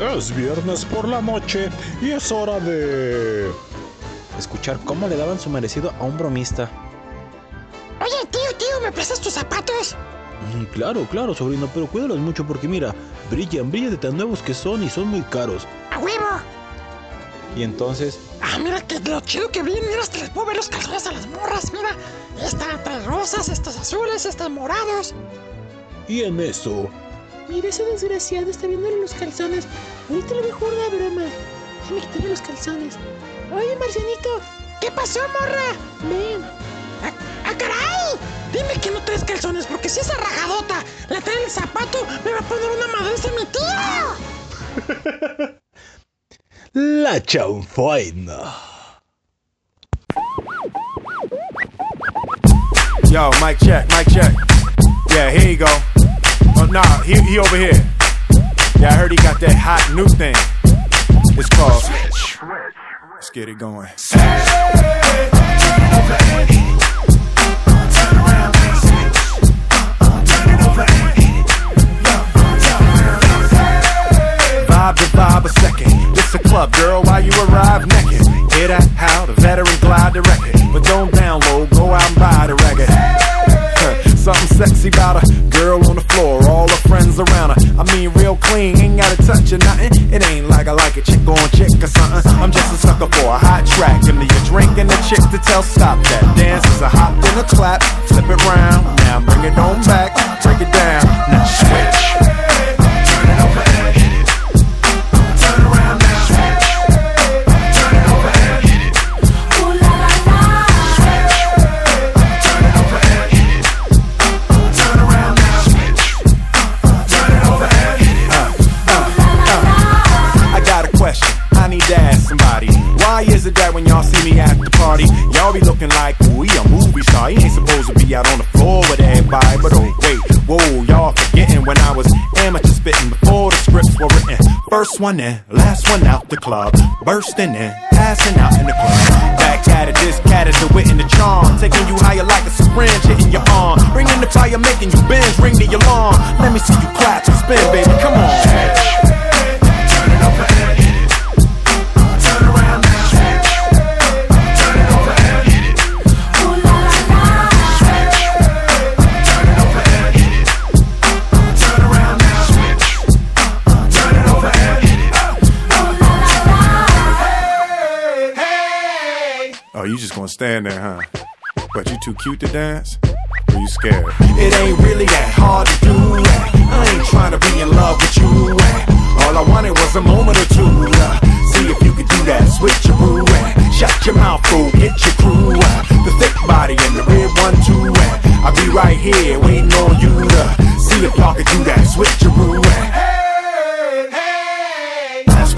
Es viernes por la noche y es hora de... Escuchar cómo le daban su merecido a un bromista. Oye, tío, tío, ¿me prestas tus zapatos? Mm, Claro, claro, sobrino, pero cuídalos mucho porque mira, brillan, brillan de tan nuevos que son y son muy caros. ¡A huevo! Y entonces, Ah, mira que lo chido que viene, mira, hasta les puedo ver los calzones a las morras, mira. Esta trae rosas, estos azules, estos morados. Y en eso, Mira, ese desgraciado está viéndole los calzones. Ahorita le mejor una broma. Déjame quitarle los calzones. Oye, Marcianito, ¿Qué pasó, morra? ven. ¡Ah, ah, caray! Dime que no traes calzones, porque si esa rajadota le trae el zapato, me va a poner una madriza mi tío. la chanfaina. Yo, mic check, mic check. Yeah, here you go. Oh, nah, he, he over here. Yeah, I heard he got that hot new thing. It's called. Switch. Let's get it going. Vibe to vibe a second. This a club, girl, while you arrive naked. Hear that? How the veteran glide the record. But don't download, go out and buy the record. Something sexy about a girl around her. I mean, real clean, ain't gotta touch or nothing. It ain't like I like a chick on chick or something. I'm just a sucker for a hot track. Give me a drink and a chick to tell stop that. Dance is a hop and a clap, flip it round. Now bring it on back, break it down. Now switch. Is that when y'all see me at the party, y'all be looking like, we a movie star? He ain't supposed to be out on the floor with everybody. But oh, wait, whoa, y'all forgetting when I was amateur spitting before the scripts were written. First one in, last one out the club. Bursting in, passing out in the club. Back at it, this cat is the wit and the charm. Taking you higher like a syringe hitting your arm. Bringing the fire, making you bend, ring the alarm. Let me see you clap and spin, baby, come on. Turn it over you just gonna stand there, huh? But you too cute to dance? Or you scared? It ain't really that hard to do. I ain't trying to be in love with you. Eh. All I wanted was a moment or two. Eh. See if you could do that switcheroo. Eh. Shut your mouth, fool, get your crew. The thick body and the red one too. I'll be right here waiting on you to see if y'all could do that switcheroo. Hey, hey. That's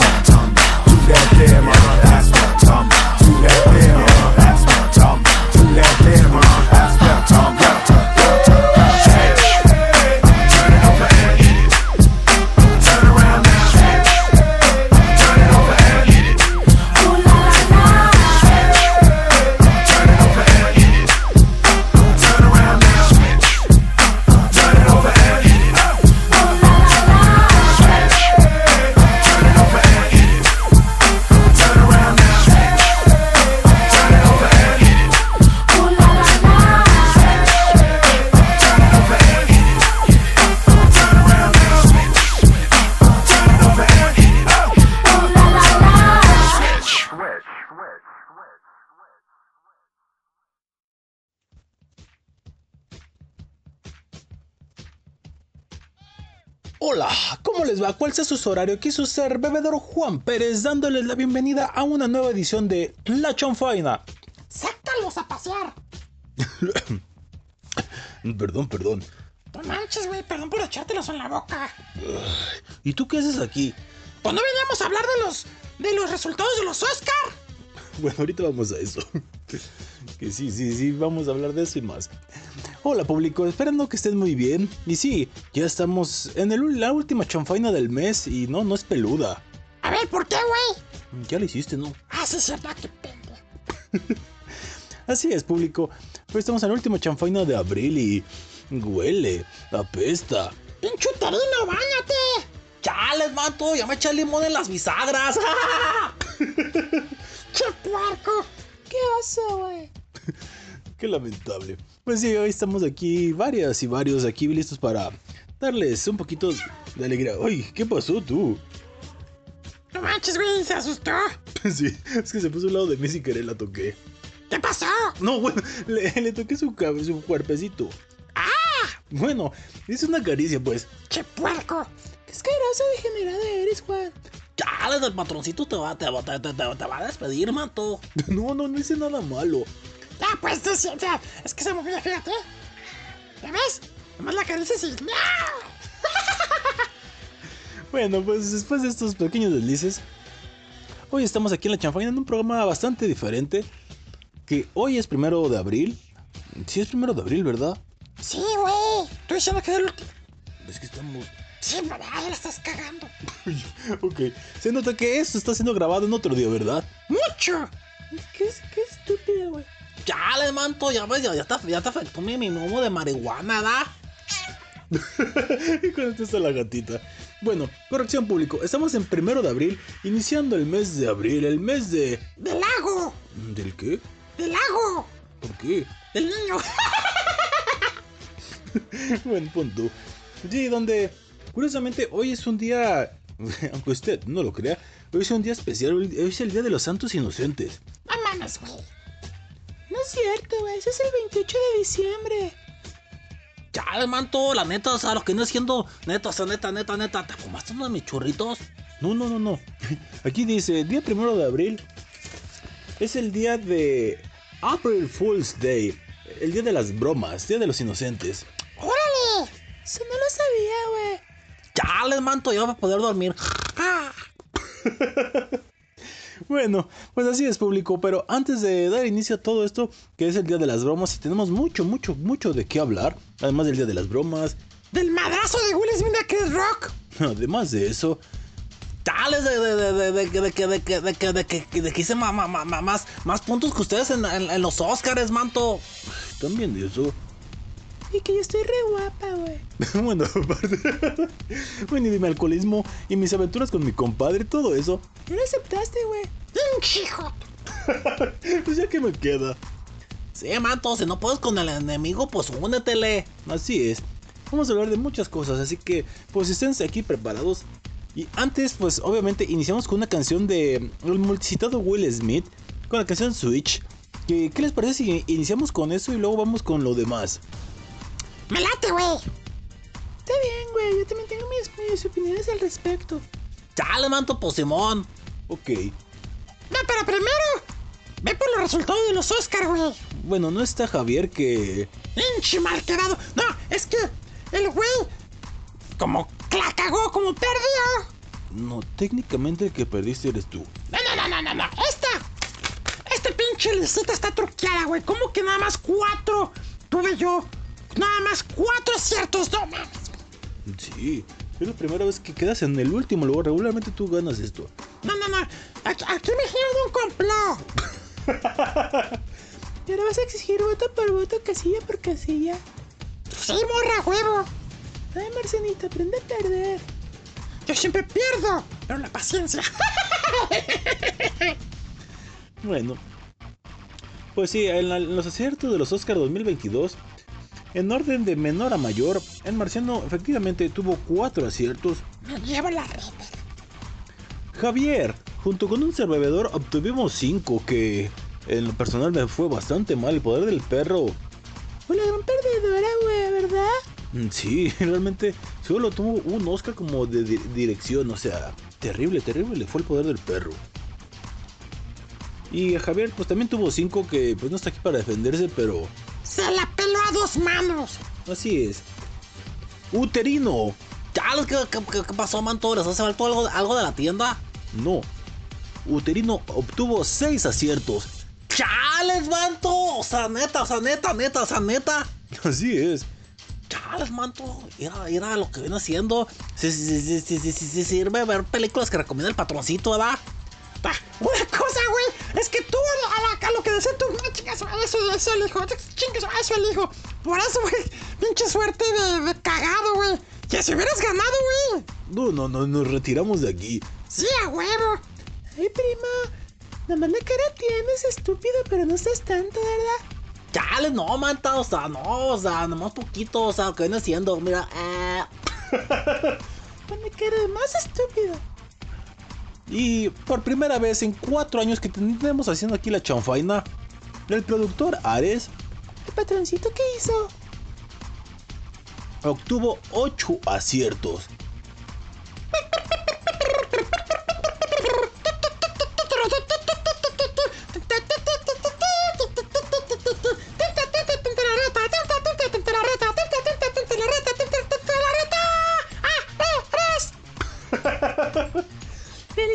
Hola, ¿cómo les va? ¿Cuál sea su horario? Quiso ser bebedor Juan Pérez dándoles la bienvenida a una nueva edición de La Chanfaina. ¡Sácalos a pasear! Perdón, perdón. No manches, güey, perdón por echártelos en la boca. ¿Y tú qué haces aquí? Pues no veníamos a hablar de los, de los resultados de los Oscar. Bueno, ahorita vamos a eso. Que sí, sí, sí, vamos a hablar de eso y más. Hola público, esperando que estén muy bien. Y sí, ya estamos en el- la última chanfaina del mes y no, no es peluda. A ver, ¿por qué, güey? Ya lo hiciste, ¿no? Ah, qué pendejo. Así es, público. Pues estamos en la última chanfaina de abril y huele, apesta. ¡Pinche uterino, báñate! Chales, manto, ya me eché limón en las bisagras. ¡Che puerco! ¡Qué oso, güey! Qué lamentable. Pues sí, hoy estamos aquí, varias y varios aquí listos para darles un poquito de alegría. Uy, ¿qué pasó tú? No manches, güey, se asustó. Sí, es que se puso al lado de mí sin querer la toqué. ¿Qué pasó? No, bueno, le, le toqué su, su cuerpecito. ¡Ah! Bueno, hice una caricia, pues. ¡Che puerco! ¡Qué asqueroso degenerado eres, Juan! Chales, el patroncito te va, te, te, te- te- va a despedir, manto. No, no, no hice nada malo. Ah, pues sí, o sea, es que se fue, fíjate. ¿Ya ves? Nomás la caricia y... ¡No! Bueno, pues después de estos pequeños deslices, hoy estamos aquí en la chanfaina en un programa bastante diferente. Que hoy es primero de abril. Sí, es primero de abril, ¿verdad? Sí, güey. Estoy diciendo que es el último. Es que estamos. Sí, pero ya la estás cagando. Ok, se nota que esto está siendo grabado en otro día, ¿verdad? ¡Mucho! ¡Qué, qué estúpido, güey! Chales, manto, ya ves, ya, ya te, ya te afectó mi, mi humo de marihuana, ¿da? y con esto está la gatita. Bueno, corrección público, estamos en primero de abril, iniciando el mes de abril, el mes de. ¡Del lago! ¿Del qué? ¡Del lago! ¿Por qué? ¡Del niño! Buen punto. Sí, donde curiosamente hoy es un día, aunque usted no lo crea, hoy es un día especial, hoy es el Día de los Santos Inocentes. ¡No mames, güey! No es cierto, güey. Ese es el 28 de diciembre. Chales, manto, la neta, o sea, lo que no siendo, neta, o sea, neta, neta, neta, ¿te fumaste uno de mis churritos? No, no, no, no. Aquí dice, día primero de abril es el día de April Fool's Day, el día de las bromas, día de los inocentes. ¡Órale! Eso no lo sabía, güey. Chales, manto, ya va a poder dormir. Bueno, pues así es público, pero antes de dar inicio a todo esto, que es el día de las bromas, y tenemos mucho, mucho, mucho de qué hablar, además del día de las bromas, ¡Del madrazo de Will Smith a Chris Rock! además de eso, Chales, de, de, de, de, de, de, que- de, que- de, que- de, que- de que hice ma- más, más puntos que ustedes en, en- en los Oscars, manto. también de eso. Y que yo estoy re guapa, güey. bueno, aparte, bueno, y de mi alcoholismo y mis aventuras con mi compadre, todo eso, No lo aceptaste, güey. ¡Pinche hijo! pues ya que me queda. Sí, manto, si no puedes con el enemigo, pues únetele. Así es. Vamos a hablar de muchas cosas, así que pues esténse aquí preparados. Y antes, pues obviamente iniciamos con una canción de el multicitado Will Smith, con la canción Switch. ¿Qué les parece si iniciamos con eso y luego vamos con lo demás? ¡Me late, güey! Está bien, güey. Yo también tengo mis, mis opiniones al respecto. Chale, manto, pues Simón. Ok. No, pero primero... Ve por los resultados de los Oscars, güey. Bueno, no está Javier que... ¡Pinche mal quedado! No, es que el güey... Como la cagó, como perdió. No, técnicamente el que perdiste eres tú. No, no, no, no, no, no. Esta... Esta pinche licita está truqueada, güey. ¿Cómo que nada más cuatro tuve yo? Nada más cuatro aciertos, no mames. Sí, es la primera vez que quedas en el último lugar. Regularmente tú ganas esto. No, no, no. Aquí, aquí me gira de un complot. Y ahora vas a exigir voto por voto, casilla por casilla. Sí, morra, huevo. Ay, Marcenita, aprende a perder. Yo siempre pierdo, pero la paciencia. Bueno, pues sí, en, la- en los aciertos de los Oscar 2022, en orden de menor a mayor, el marciano efectivamente tuvo cuatro aciertos. Me llevo la reta. Javier, junto con un servidor, obtuvimos cinco, que en lo personal me fue bastante mal. El poder del perro, Una gran perdedora, güey, ¿verdad? mm, sí, realmente solo tuvo un Oscar como de di- dirección, o sea, terrible, terrible le fue el poder del perro. Y Javier, pues también tuvo cinco que pues no está aquí para defenderse, pero. ¡Se la peló a dos manos! Así es. Uterino. ¿Qué, qué, qué pasó, Mantores? ¿Hace faltó algo, algo de la tienda? No. Uterino obtuvo seis aciertos. ¡Chales, Manto! O sea, neta, o. Así es. Chales, Manto. Era, era lo que viene haciendo. Si, si, si, si, sirve ver películas que recomienda el patroncito, ¿verdad? Ah, Voy a cosa, güey, es que tú a, la- a lo que decía tú, no chingas a eso, eso el hijo, chingas a eso el hijo. Por eso, güey, pinche suerte de, de cagado, güey. Que si hubieras ganado, güey. No, no, no, nos retiramos de aquí. Sí, a huevo. Ay, prima. Nada más la cara tienes, estúpido, pero no estás tanto, ¿verdad? Chale, no, manta, o sea, no, o sea, nomás poquito, o sea, que viene siendo, mira, eh. La cara de más estúpido. Y por primera vez en cuatro años que tenemos haciendo aquí la chanfaina, el productor Ares ¿El patroncito qué hizo? obtuvo 8 aciertos.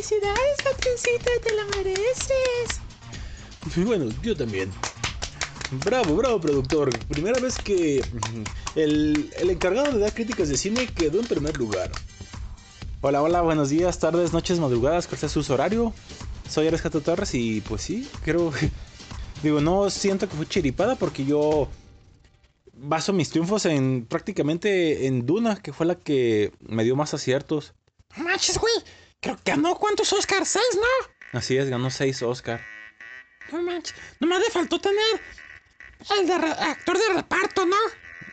Felicidades, patroncito, te lo mereces. Y bueno, yo también. Bravo, bravo, productor. Primera vez que mm, el, el encargado de dar críticas de cine quedó en primer lugar. Hola, hola, buenos días, tardes, noches, madrugadas, cuál sea su horario. Soy Ares Jato Torres y pues sí, creo. Digo, no siento que fue chiripada porque yo baso mis triunfos en prácticamente en Duna, que fue la que me dio más aciertos. Manches, güey. Creo que ganó cuántos Oscars, seis, ¿no? Así es, ganó 6 Oscar. No manches. Nomás le faltó tener el de actor de reparto, ¿no?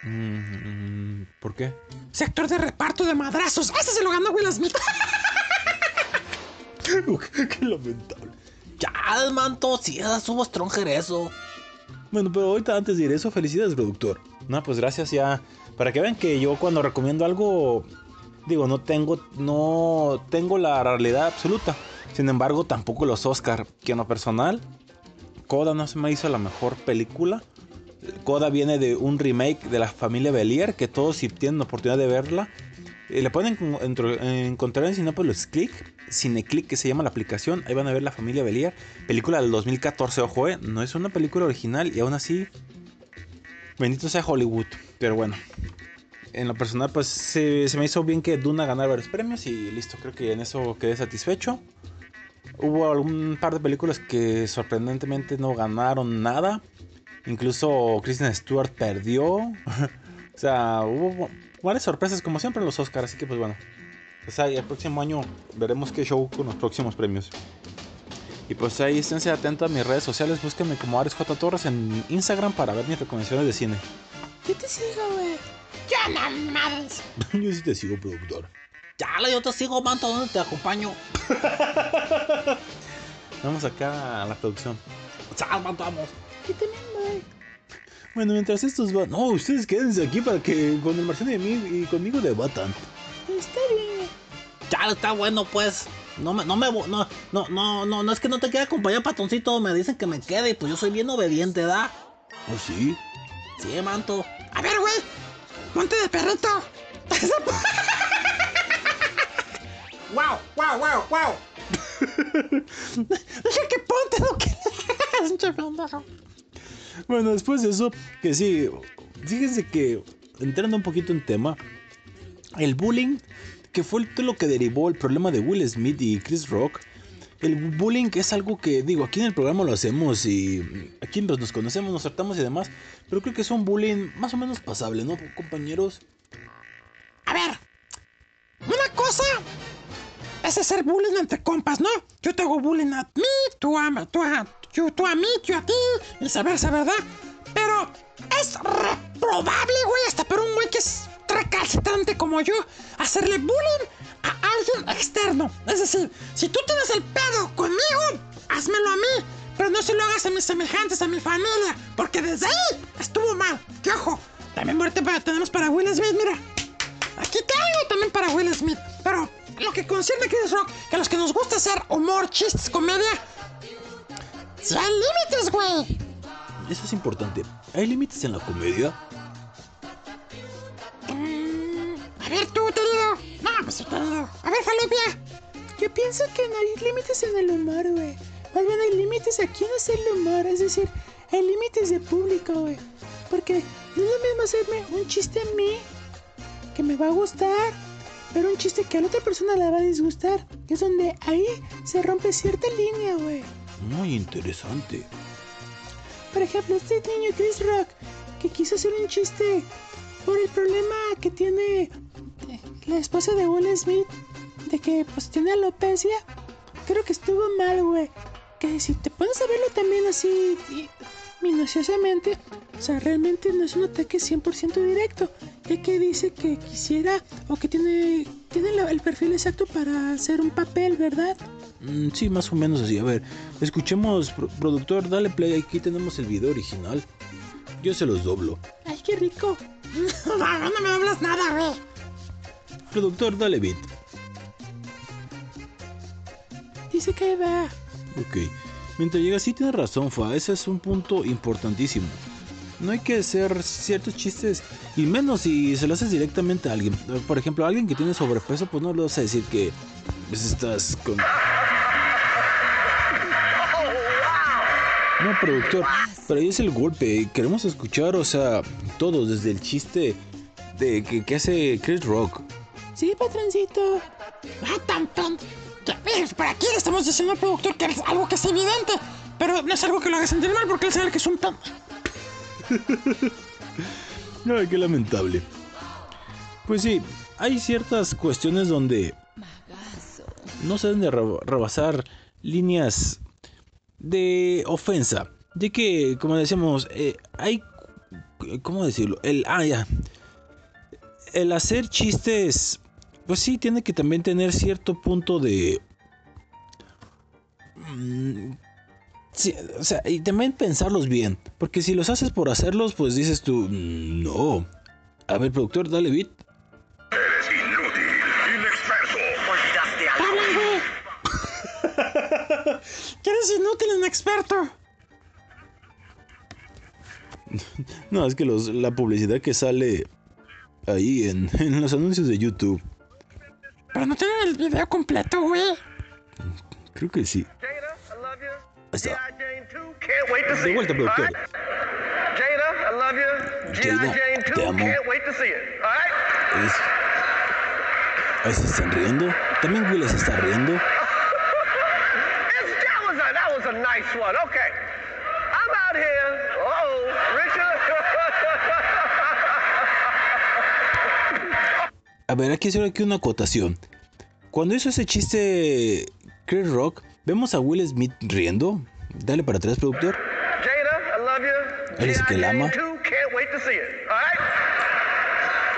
Mm, ¿Por qué? Ese actor de reparto de madrazos. Ese se lo ganó Will Smith. qué lamentable. Chale, manto, sí, subo Stronger eso. Bueno, pero ahorita antes de ir eso, felicidades, productor. No, pues gracias ya. Para que vean que yo cuando recomiendo algo, digo, no tengo, no tengo la realidad absoluta. Sin embargo, tampoco los Oscar, que en lo personal, Coda no se me hizo la mejor película. Coda viene de un remake de la familia Belier, que todos si tienen oportunidad de verla, eh, le pueden encontrar en Cinepolis Click, Cineclick que se llama la aplicación, ahí van a ver la familia Belier, película del 2014, ojo, eh, no es una película original y aún así, bendito sea Hollywood, pero bueno, en lo personal pues se, me hizo bien que Duna ganara varios premios y listo, creo que en eso quedé satisfecho. Hubo algún par de películas que sorprendentemente no ganaron nada. Incluso Kristen Stewart perdió. o sea, hubo varias sorpresas como siempre en los Oscars. Así que pues bueno. Pues ahí el próximo año veremos qué show con los próximos premios. Y pues ahí esténse atentos a mis redes sociales. Búsquenme como Ares J. Torres en Instagram para ver mis recomendaciones de cine. Yo te sigo, güey. Ya no mames. Yo sí te sigo, productor. Chale, yo te sigo, manto, ¿dónde te acompaño? Vamos acá a la producción. Chale, manto, vamos. También voy. Bueno, mientras estos van... No, ustedes quédense aquí para que con el Marciano y, mí- y conmigo debatan. Está bien. Chale, está bueno, pues. No me, no me, no, no, no, no, no es que no te quiera acompañar, patoncito. Me dicen que me quede y pues yo soy bien obediente, ¿da? ¿Oh, sí? Sí, manto. A ver, güey. Ponte de perrito. wow, wow, wow, wow. Dije que ponte lo que. Bueno, después de eso, que sí, fíjense que entrando un poquito en tema, el bullying, que fue lo que derivó el problema de Will Smith y Chris Rock, el bullying es algo que, digo, aquí en el programa lo hacemos y aquí nos conocemos, nos tratamos y demás, pero creo que es un bullying más o menos pasable, ¿no, compañeros? A ver. Una cosa es hacer bullying entre compas, ¿no? Yo te hago bullying a mí, tú a, tú a, tú a mí, yo a ti, y viceversa, ¿verdad? Pero es reprobable, güey, hasta para un güey que es recalcitrante como yo, hacerle bullying a alguien externo. Es decir, si tú tienes el pedo conmigo, házmelo a mí, pero no se lo hagas a mis semejantes, a mi familia, porque desde ahí estuvo mal. Que ojo, también muerte para, tenemos para Will Smith, mira. Aquí tengo también para Will Smith. Pero lo que concierne a Chris Rock, que a los que nos gusta hacer humor, chistes, comedia, si hay límites, güey. Eso es importante. ¿Hay límites en la comedia? Ver tú, querido. No, pues sí, querido. A ver, Falopia. Yo pienso que no hay límites en el humor, güey. Más bien hay límites a quién hacerle humor. Es decir, hay límites de público, güey. Porque no es lo mismo hacerme un chiste a mí que me va a gustar, pero un chiste que a la otra persona le va a disgustar. Que es donde ahí se rompe cierta línea, güey. Muy interesante. Por ejemplo, este niño Chris Rock que quiso hacer un chiste por el problema que tiene la esposa de Will Smith, de que pues tiene alopecia, creo que estuvo mal, güey. Que si te pones a verlo también así y- minuciosamente, o sea, realmente no es un ataque 100% directo, ya que dice que quisiera o que tiene, tiene la- el perfil exacto para hacer un papel, ¿verdad? Mm, sí, más o menos así. A ver, escuchemos, pro- productor, dale play. Aquí tenemos el video original. Yo se los doblo. Ay, qué rico. No, no me hablas nada, güey. Productor, dale beat. Dice que va. Ok. Mientras llega, sí tienes razón, Fa. Ese es un punto importantísimo. No hay que hacer ciertos chistes, y menos si se lo haces directamente a alguien. Por ejemplo, a alguien que tiene sobrepeso, pues no le vas a decir que pues, estás con. No, productor, pero ahí es el golpe. Queremos escuchar, o sea, todos, desde el chiste de que, que hace Chris Rock. Sí, patroncito. Ah, tan, ves, Por aquí le estamos diciendo al productor que es algo que es evidente, pero no es algo que lo haga sentir mal porque él sabe que es un tan. Ay, qué lamentable. Pues sí, hay ciertas cuestiones donde no se deben de reba- rebasar líneas de ofensa. De que, como decíamos, eh, hay... ¿Cómo decirlo? El... Ah, ya. El hacer chistes... Pues sí, tiene que también tener cierto punto de... mm, Sí, o sea, y también pensarlos bien. Porque si los haces por hacerlos, pues dices tú, "Mm, no. A ver, productor, dale beat. Hablan, güey. Que eres inútil, inexperto. No, es que los, la publicidad que sale ahí en, en los anuncios de YouTube. Pero no tienen el video completo, güey. Creo que sí. Jada, I love you. Ahí está. G.I. Jane 2, can't wait to see De it. vuelta, productor. Jada, I love you. G.I. Jada, Jane 2, te amo. can't wait to see it. All right? Es... Ahí se están riendo. También Will se está riendo. It's, that, was a, that was a nice one. Okay. I'm out here. Oh, Richard. A ver, aquí hacer aquí una acotación. Cuando hizo ese chiste Chris Rock, vemos a Will Smith riendo. Dale para atrás, productor. Jada, I love you. Él dice que la ama. G.I. Jane 2, can't wait to see it. All right?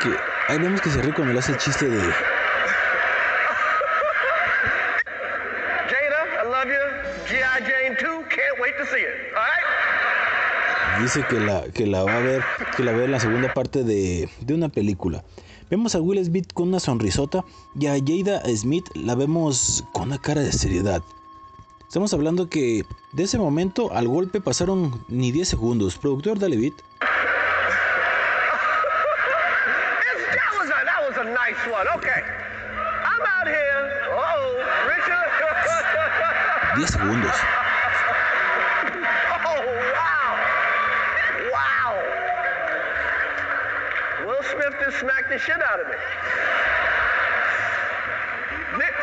Que ahí vemos que se ríe cuando le hace el chiste de... Jada, I love you. G.I. Jane 2, can't wait to see it. All right? Dice que la, que la va a ver, que la va a ver en la segunda parte de, de una película. Vemos a Will Smith con una sonrisota y a Jada Smith la vemos con una cara de seriedad. Estamos hablando que de ese momento al golpe pasaron ni 10 segundos. Productor, dale beat. Okay. I'm out here. Oh, Richard. 10 segundos. Smith just smacked the shit out of me. Nick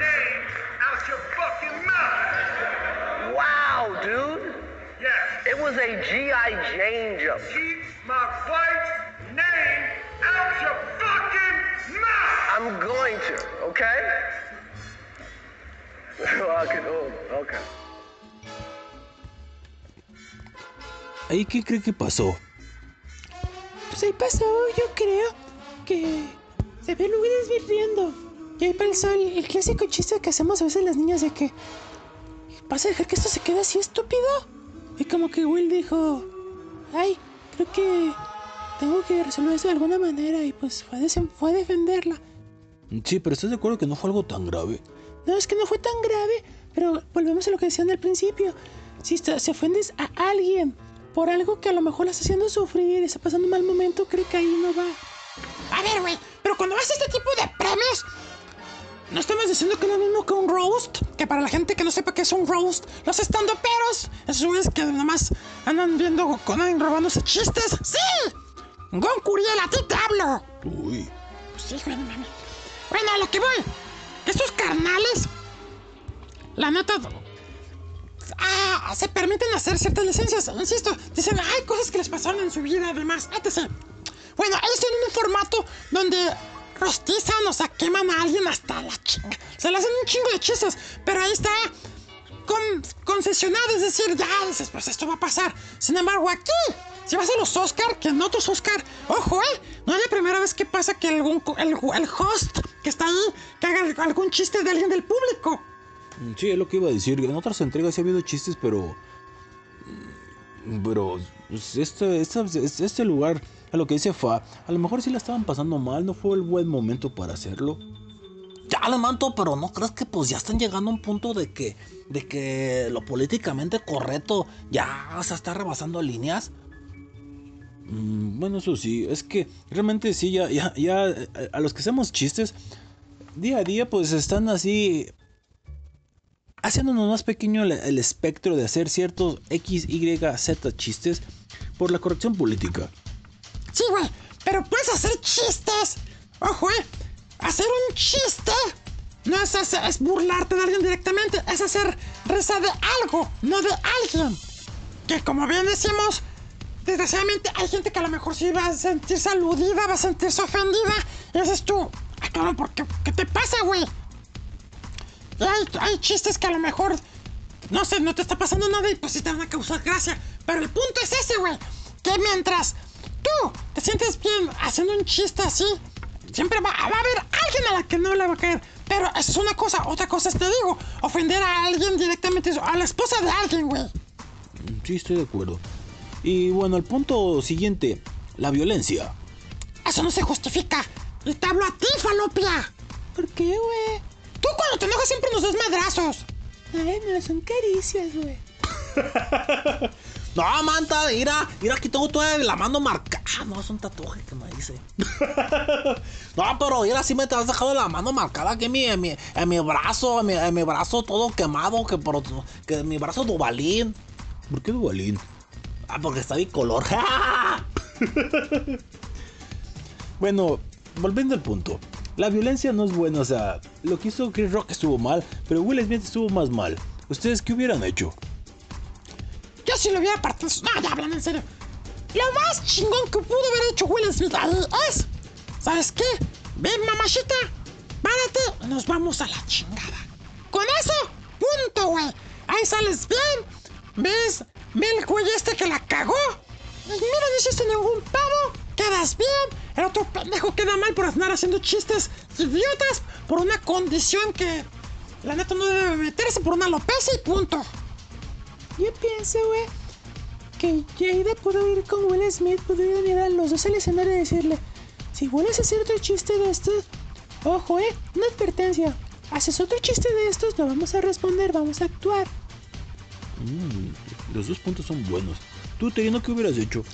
name out your fucking mouth. Wow, dude. Yes. It was a G.I. Jane jump. Keep my wife's name out your fucking mouth. I'm going to, okay? I can, oh, okay. ¿Ahí qué cree que pasó? Pues ahí pasó, yo creo que se ve Smith riendo. Y ahí pensó el, el clásico chiste que hacemos a veces las niñas de que ¿Vas a dejar que esto se quede así estúpido? Y como que Will dijo, ay, creo que tengo que resolver eso de alguna manera y pues fue a, fue a defenderla. Sí, pero ¿estás de acuerdo que no fue algo tan grave? No, es que no fue tan grave, pero volvemos a lo que decían al principio. Si, si ofendes a alguien por algo que a lo mejor la está haciendo sufrir y está pasando un mal momento, cree que ahí no va. A ver, güey, pero cuando vas a este tipo de premios, no estamos diciendo que no es lo mismo que un roast. Que para la gente que no sepa qué es un roast, los estandoperos, esos güeyes que nomás andan viendo, andan robándose chistes. ¡Sí! Gon Curiel, a ti te hablo. Uy. Pues sí, güey, no mames. Bueno, a lo que voy. Estos carnales, la neta, ah, se permiten hacer ciertas licencias. Insisto, dicen, hay cosas que les pasaron en su vida, además, etc. Bueno, ellos tienen un formato donde rostizan, o sea, queman a alguien hasta la chinga. Se le hacen un chingo de chistes, pero ahí está con, concesionado, es decir, ya dices, pues esto va a pasar. Sin embargo, aquí, si vas a los Oscar, que en otros Oscar, ojo, eh, no es la primera vez que pasa que algún el, el host que está ahí que haga algún chiste de alguien del público. Mm, Sí, es lo que iba a decir. En otras entregas sí ha habido chistes, pero. Pero. pues, este, este, este lugar, a lo que dice Fa, a lo mejor sí la estaban pasando mal, no fue el buen momento para hacerlo. Ya le manto, pero no crees que pues ya están llegando a un punto de que, de que lo políticamente correcto ya se está rebasando líneas. Mm, Bueno, eso sí, es que realmente sí, ya, ya, ya, eh, a los que hacemos chistes, día a día, pues están así, haciéndonos más pequeño el, espectro de hacer ciertos X, Y, Z chistes por la corrección política. Sí, güey, pero puedes hacer chistes. Ojo, eh. Hacer un chiste no es, hacer- es burlarte de alguien directamente, es hacer risa de algo, no de alguien. Que como bien decimos, desgraciadamente hay gente que a lo mejor sí va a sentirse aludida, va a sentirse ofendida. Y dices tú, "Ay, cabrón, ¿por qué, ¿qué te pasa, güey? Hay, hay chistes que a lo mejor, no sé, no te está pasando nada y pues sí te van a causar gracia. Pero el punto es ese, güey. Que mientras tú te sientes bien haciendo un chiste así, siempre va, va a haber alguien a la que no le va a caer. Pero eso es una cosa. Otra cosa es, te digo, ofender a alguien directamente, a la esposa de alguien, güey. Sí, estoy de acuerdo. Y bueno, el punto siguiente, la violencia. Eso no se justifica. Y te hablo a ti, falopia. ¿Por qué, güey? Tú cuando te enojas siempre nos das madrazos. Ay, no, son caricias, güey. No, manta, mira, mira, aquí tengo toda la mano marcada. Ah, no, es un tatuaje que me hice. no, pero mira, sí me te has dejado la mano marcada aquí en mi, en mi, en mi brazo, en mi, en mi brazo todo quemado, que por que mi brazo dubalín. ¿Por qué Duvalín? Ah, porque está bicolor. Bueno, volviendo al punto. La violencia no es buena, o sea, lo que hizo Chris Rock estuvo mal, pero Will Smith estuvo más mal. ¿Ustedes qué hubieran hecho? Yo si lo hubiera partido. No, ya hablan en serio. Lo más chingón que pudo haber hecho Will Smith ahí es. ¿Sabes qué? Ven, mamachita. Párate nos vamos a la chingada. Con eso, punto, güey. Ahí sales bien. ¿Ves? Ve el güey este que la cagó. Y mira, no hiciste ningún pavo. Quedas bien. El otro pendejo queda mal por andar haciendo chistes idiotas por una condición que la neta no debe meterse por una alopecia y punto. Yo pienso, güey, que Jada pudo ir con Will Smith, pudieron ir a los dos al escenario y decirle: Si vuelves a hacer otro chiste de estos, ojo, eh, una advertencia. Haces otro chiste de estos, no vamos a responder, vamos a actuar. Mm, los dos puntos son buenos. Tú, Terino, ¿qué hubieras hecho?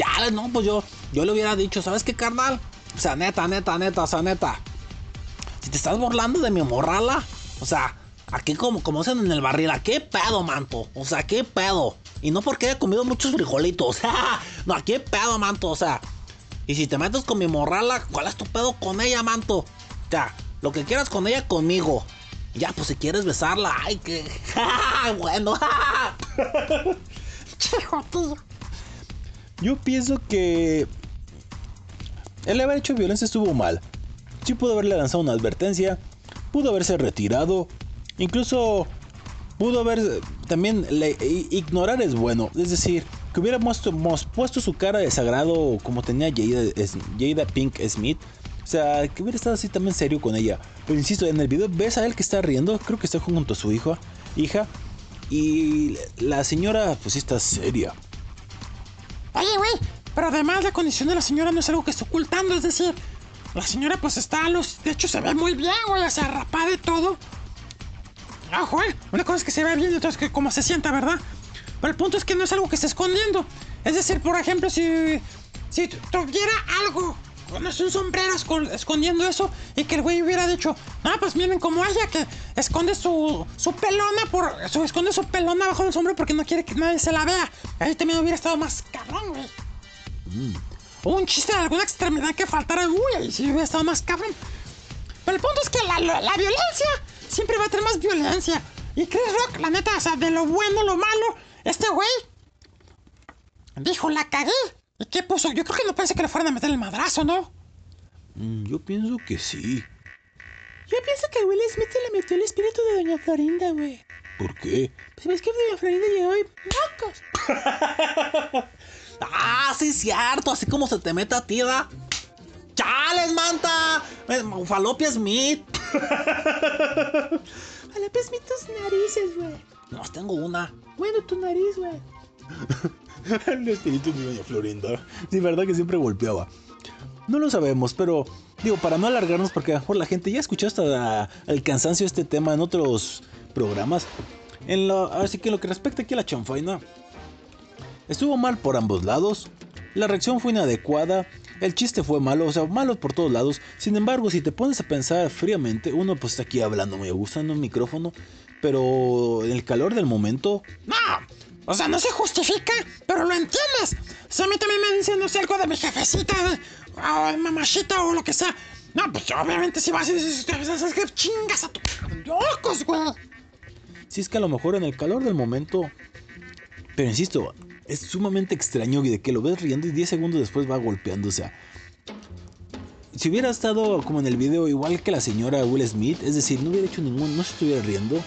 Ya, no, pues yo, yo le hubiera dicho, ¿sabes qué, carnal? O sea, neta, neta, neta, o sea, neta. Si te estás burlando de mi morrala, o sea, aquí como, como dicen en el barril, ¿a qué pedo, manto? O sea, ¿qué pedo? Y no porque haya comido muchos frijolitos. no, ¿a qué pedo, manto? O sea, y si te metes con mi morrala, ¿cuál es tu pedo con ella, manto? O sea, lo que quieras con ella, conmigo. Ya, pues si quieres besarla, ay, que. bueno, Chico, tío. Yo pienso que el haber hecho violencia estuvo mal. Sí pudo haberle lanzado una advertencia, pudo haberse retirado, incluso pudo haber también ignorar es bueno, es decir, que hubiera puesto, puesto su cara de sagrado como tenía Jada, Jada Pink Smith. O sea, que hubiera estado así también serio con ella. Pero insisto, en el video ves a él que está riendo, creo que está junto a su hija, hija. Y la señora pues está seria. Oye, güey, pero además la condición de la señora no es algo que esté ocultando, es decir, la señora pues está a los... De hecho se ve muy bien, güey, o sea, rapada y todo. Ojo, eh, una cosa es que se ve bien y otra es que cómo se sienta, ¿verdad? Pero el punto es que no es algo que esté escondiendo. Es decir, por ejemplo, si, si tu- tuviera algo, sé, un sombrero escon- escondiendo eso y que el güey hubiera dicho, ah, pues miren como ella que esconde su, su pelona por, su, esconde su pelona bajo el sombrero porque no quiere que nadie se la vea. Ahí también hubiera estado más cabrón, güey. O un chiste de alguna extremidad que faltara, uy, ahí sí hubiera estado más cabrón. Pero el punto es que la, la- la violencia siempre va a tener más violencia. Y Chris Rock, la neta, o sea, de lo bueno, lo malo, este güey dijo, la cagué. ¿Y qué puso? Yo creo que no pensé que le fueran a meter el madrazo, ¿no? Mm, yo pienso que sí. Yo pienso que Will Smith se le metió el espíritu de Doña Florinda, güey. ¿Por qué? Pues ves que Doña Florinda llegó y mocos. Ah, sí, cierto. Así como se te mete a ti, ¿da? ¡Chales, manta! Eh, Falopia Smith. A la vez tus narices, güey. No, tengo una. Bueno, tu nariz, güey. el espíritu de Doña Florinda. Sí, verdad que siempre golpeaba. No lo sabemos, pero digo, para no alargarnos, porque mejor la gente ya escuchó hasta el cansancio este tema en otros programas. En lo, así que lo que respecta aquí a la chanfaina, estuvo mal por ambos lados. La reacción fue inadecuada. El chiste fue malo, o sea, malo por todos lados. Sin embargo, si te pones a pensar fríamente, uno pues está aquí hablando muy a gusto en un micrófono. Pero en el calor del momento, No, o sea, no se justifica, pero lo entiendes. Si a mí también me dicen, no sé, algo de mi jefecita, o mamachita o lo que sea. No, pues obviamente si vas y dices, "Es que chingas a tu locos, güey. Sí, es que a lo mejor en el calor del momento. Pero insisto, es sumamente extraño de que lo ves riendo y 10 segundos después va golpeando. O sea, si hubiera estado como en el video, igual que la señora Will Smith, es decir, no hubiera hecho ningún. no se estuviera riendo,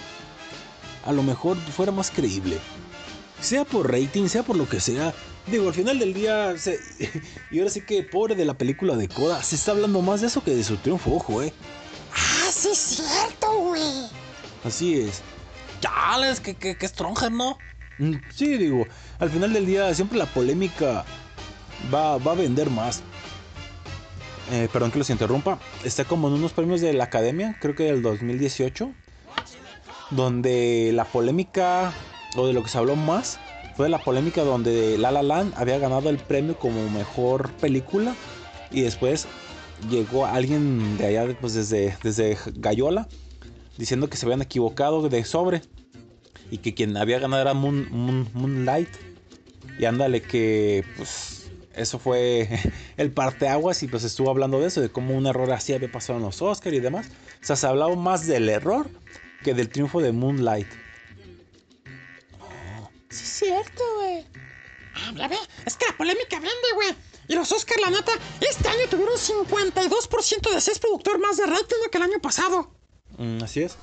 a lo mejor fuera más creíble. Sea por rating, sea por lo que sea. Digo, al final del día. se- y ahora sí que, pobre de la película de Coda, se está hablando más de eso que de su triunfo, ojo, eh. Ah, sí es cierto, güey. Así es. Chales, que, que, que ¿no? Mm, Sí, digo, al final del día siempre la polémica va, va a vender más. Eh, perdón que los interrumpa. Está como en unos premios de la academia, creo que del 2018. Donde la polémica, o de lo que se habló más, fue de la polémica donde La La Land había ganado el premio como mejor película. Y después llegó alguien de allá, pues desde, desde Gallola, diciendo que se habían equivocado de sobre y que quien había ganado era Moon- Moon- Moonlight. Y ándale que pues eso fue el parteaguas y pues estuvo hablando de eso, de cómo un error así había pasado en los Oscars y demás. O sea, se hablaba más del error que del triunfo de Moonlight. Sí es cierto, güey. Ah, ya ve, es que la polémica vende, güey. Y los Oscar, la neta, este año tuvieron 52% de ser productor más de rating que el año pasado. Mm, así es.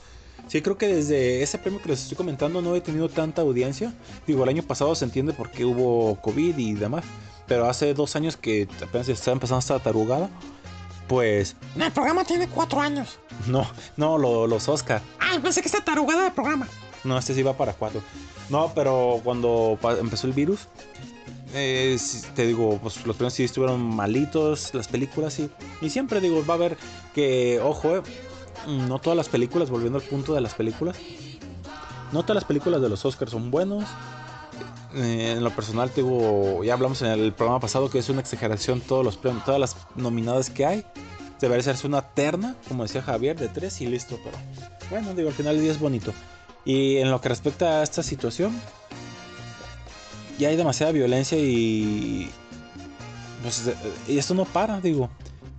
Sí, creo que desde ese premio que les estoy comentando no he tenido tanta audiencia. Digo, el año pasado se entiende por qué hubo COVID y demás. Pero hace dos años que apenas estaba empezando esta tarugada. Pues No, el programa tiene cuatro años. no, no, lo- los Oscar. Ay, pensé que esta tarugada de programa. No, este sí va para cuatro. No, pero cuando empezó el virus, eh, te digo, pues los premios sí estuvieron malitos, las películas sí. Y siempre digo, va a haber que, ojo, eh, no todas las películas, volviendo al punto de las películas, no todas las películas de los Oscars son buenos. Eh, en lo personal, digo, ya hablamos en el programa pasado que es una exageración todos los premios, todas las nominadas que hay. Debería hacerse una terna, como decía Javier, de tres y listo, pero bueno, digo, al final el día es bonito. Y en lo que respecta a esta situación, ya hay demasiada violencia y. Pues, eh, y esto no para, digo.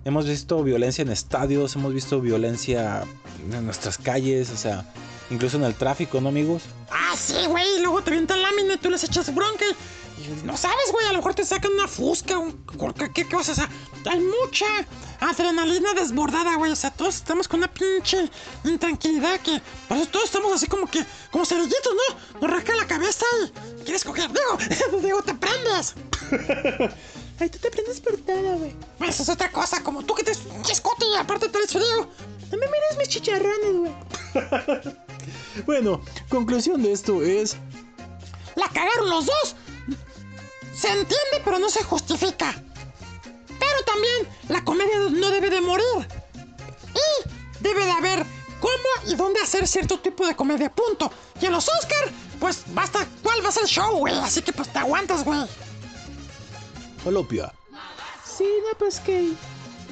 Hemos visto violencia en estadios, hemos visto violencia en nuestras calles, o sea, incluso en el tráfico, ¿no, amigos? Ah, sí, güey. Luego te avientan lámina y tú les echas bronca. Y no sabes, güey. A lo mejor te sacan una fusca, un, cualquier cosa. O sea, hay mucha adrenalina desbordada, güey. O sea, todos estamos con una pinche intranquilidad que. Por eso todos estamos así como que. Como cerillitos, ¿no? Nos rasca la cabeza y. ¿Quieres coger? Digo, digo, te prendes. Ay, tú te prendes por todo, güey. Pues es otra cosa. Como tú que te escote y aparte te eres frío. No me mires mis chicharrones, güey. Bueno, conclusión de esto es. La cagaron los dos. Se entiende, pero no se justifica. Pero también la comedia no debe de morir. Y debe de haber cómo y dónde hacer cierto tipo de comedia, punto. Y en los Oscar, pues basta cuál va a ser el show, güey. Así que pues te aguantas, güey. Falopia. Sí, no, pues que.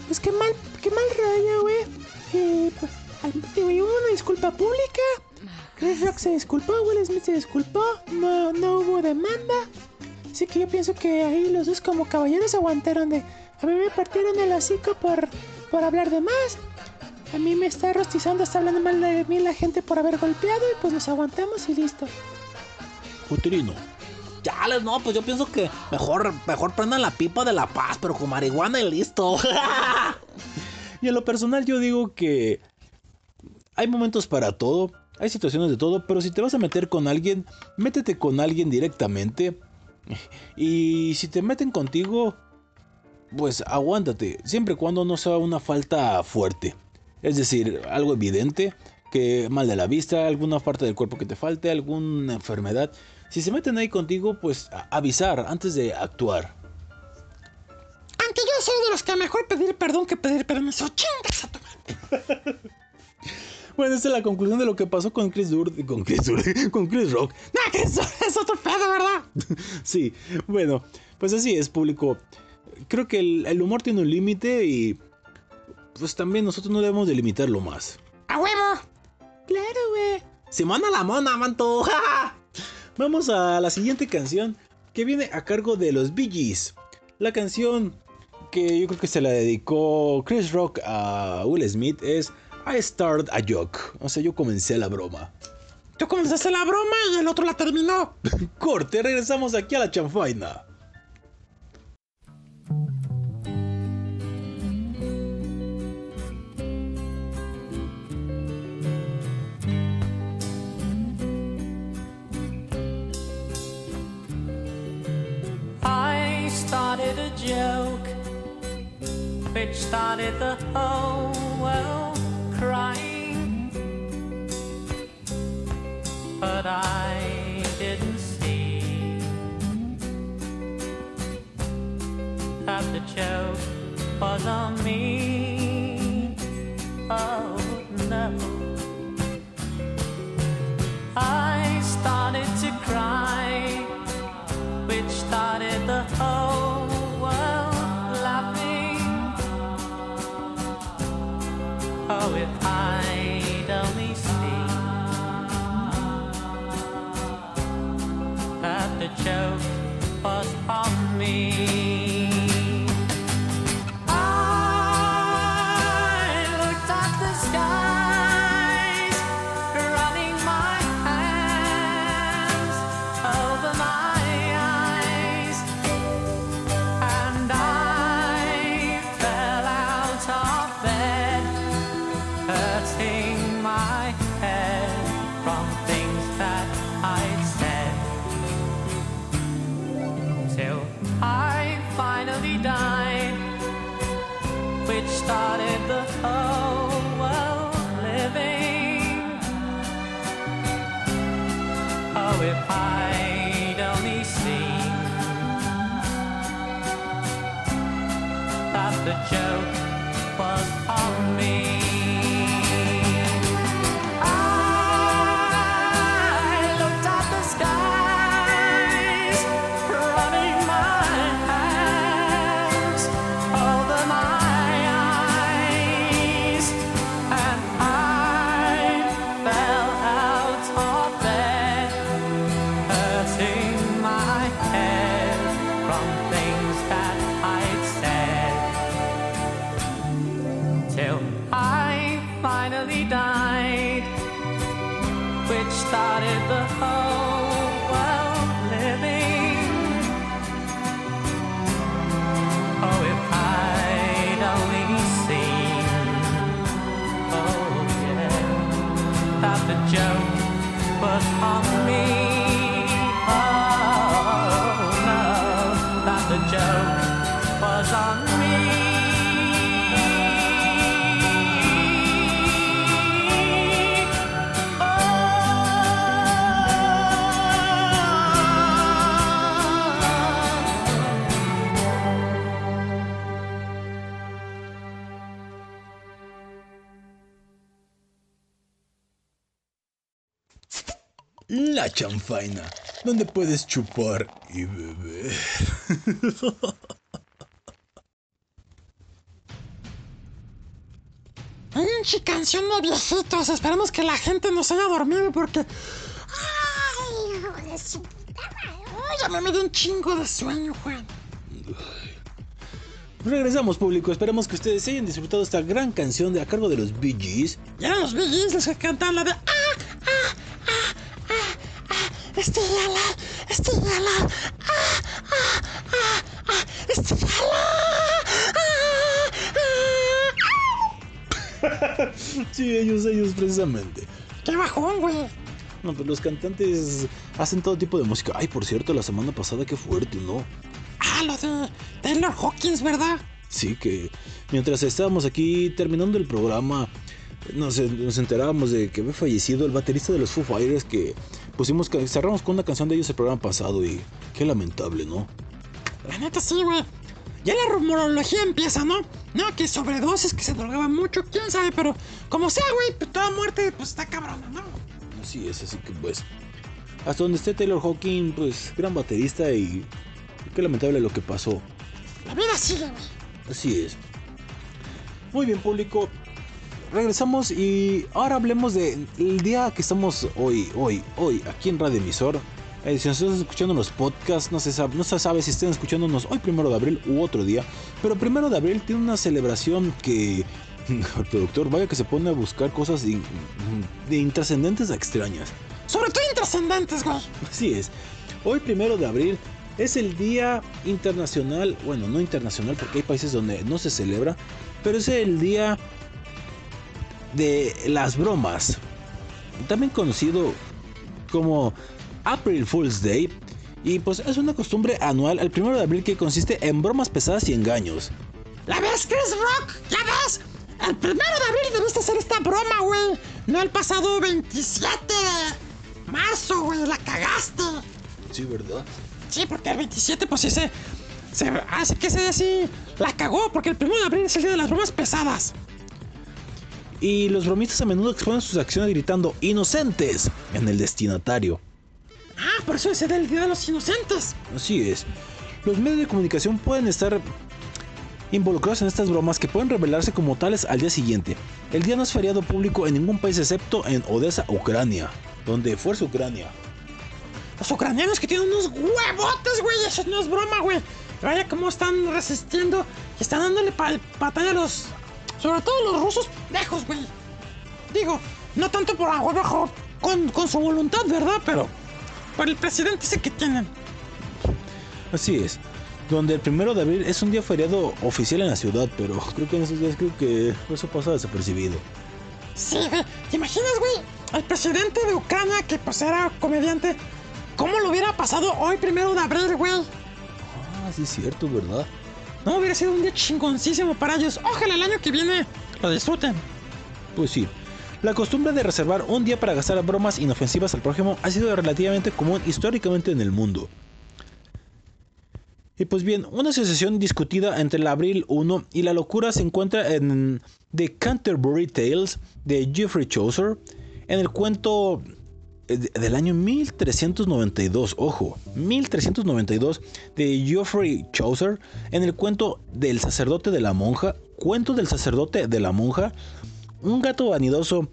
Pues qué mal, qué mal rollo, güey. Eh, pues, y hubo una disculpa pública. Chris Rock se disculpó, Will Smith se disculpó. No, no hubo demanda. Así que yo pienso que ahí los dos como caballeros aguantaron de. A mí me partieron el hocico por, por hablar de más. A mí me está rostizando, está hablando mal de mí la gente por haber golpeado y pues nos aguantamos y listo. Uterino. Chales, no, pues yo pienso que mejor, mejor prendan la pipa de la paz, pero con marihuana y listo. Y en lo personal yo digo que hay momentos para todo, hay situaciones de todo, pero si te vas a meter con alguien, métete con alguien directamente. Y si te meten contigo, pues aguántate, siempre y cuando no sea una falta fuerte. Es decir, algo evidente, que mal de la vista, alguna parte del cuerpo que te falte, alguna enfermedad. Si se meten ahí contigo, pues avisar antes de actuar. Aunque yo soy de los que mejor pedir perdón que pedir permiso. Chingas a tu madre. Bueno, esta es la conclusión de lo que pasó con Chris Dur con Chris Dur con Chris Rock. No, que eso es otro pedo, ¿verdad? sí, bueno, pues así es, público. Creo que el, el humor tiene un límite y pues también nosotros no debemos delimitarlo más. ¡A huevo! Claro, güey. Simona la mona, manto. Vamos a la siguiente canción que viene a cargo de los Bee Gees. La canción que yo creo que se la dedicó Chris Rock a Will Smith es I Started a Joke. O sea, yo comencé la broma. Tú comenzaste la broma y el otro la terminó. Corte, regresamos aquí a la chanfaina. I started a joke which started the whole world crying. But I didn't see that the joke was on me. Oh no. I started to cry which started the whole that the joke was on me. I finally died, chanfaina, donde puedes chupar y beber. Pinche canción de viejitos. Esperamos que la gente nos haya dormido porque. ¡Ay, hijo de su puta Ya me dio un chingo de sueño, Juan. Regresamos, público. Esperamos que ustedes hayan disfrutado esta gran canción de a cargo de los Bee Gees. Y eran los BGs los que cantan la de. ¡Ah! ¡Ah! ¡Estígala! ¡Estígala! ¡Ah! ¡Ah! ¡Ah! ¡Ah! ¡Estígala! ¡Ah! ¡Ah! sí, ellos, ellos precisamente. ¡Qué bajón, güey! No, pues los cantantes hacen todo tipo de música. Ay, por cierto, la semana pasada qué fuerte, ¿no? Ah, lo de Taylor Hawkins, ¿verdad? Sí, que mientras estábamos aquí terminando el programa, nos, nos enterábamos de que había fallecido el baterista de los Foo Fighters que pusimos, ca- cerramos con una canción de ellos el programa pasado y qué lamentable, ¿no? La neta sí, güey. Ya la rumorología empieza, ¿no? No, que sobredosis, que se drogaba mucho, quién sabe, pero como sea, güey, pues toda muerte, pues está cabrona, ¿no? Así es, así que pues. Hasta donde esté Taylor Hawking, pues gran baterista y qué lamentable lo que pasó. La vida sigue, güey. Así es. Muy bien, público. Regresamos y ahora hablemos de el día que estamos hoy, hoy, hoy, aquí en Radio Emisor. Eh, si nos están escuchando los podcasts, no se, sabe, no se sabe si estén escuchándonos hoy primero de abril u otro día. Pero primero de abril tiene una celebración que el productor vaya que se pone a buscar cosas in- de intrascendentes a extrañas. Sobre todo intrascendentes, güey. Así es. Hoy, primero de abril, es el Día Internacional, bueno, no internacional porque hay países donde no se celebra, pero es el Día de las Bromas, también conocido como April Fool's Day. Y pues es una costumbre anual el primero de abril que consiste en bromas pesadas y engaños. ¿La ves, Chris Rock? ¿Ya ves? El primero de abril debiste hacer esta broma, güey. No el pasado 27 de marzo, güey. La cagaste. Sí, ¿verdad? Sí, porque el 27, pues sí se. hace que se sí la cagó, porque el primero de abril es el día de las bromas pesadas. Y los bromistas a menudo exponen sus acciones gritando inocentes en el destinatario. Ah, por eso es el día de los inocentes. Así es. Los medios de comunicación pueden estar involucrados en estas bromas que pueden revelarse como tales al día siguiente. El día no es feriado público en ningún país excepto en Odessa, Ucrania, donde fuerza Ucrania. Los ucranianos que tienen unos huevotes, güey. Eso no es broma, güey. Vaya cómo están resistiendo y están dándole batalla a los. Sobre todo los rusos lejos, güey. Digo, no tanto por agua bajo con, con su voluntad, ¿verdad? Pero por el presidente ese que tienen. Así es. Donde el primero de abril es un día feriado oficial en la ciudad, pero creo que en esos días creo que eso pasa desapercibido. Sí, güey. ¿Te imaginas, güey? El presidente de Ucrania, que pues era comediante, ¿cómo lo hubiera pasado hoy primero de abril, güey? Ah, sí es cierto, ¿verdad? No hubiera sido un día chingoncísimo para ellos. Ojalá el año que viene lo disfruten. Pues sí. La costumbre de reservar un día para gastar bromas inofensivas al prójimo ha sido relativamente común históricamente en el mundo. Y pues bien, una asociación discutida entre el Abril 1 y la locura se encuentra en The Canterbury Tales de Geoffrey Chaucer, en el cuento del año 1392, ojo, 1392 de Geoffrey Chaucer, en el cuento del sacerdote de la monja, cuento del sacerdote de la monja, un gato vanidoso,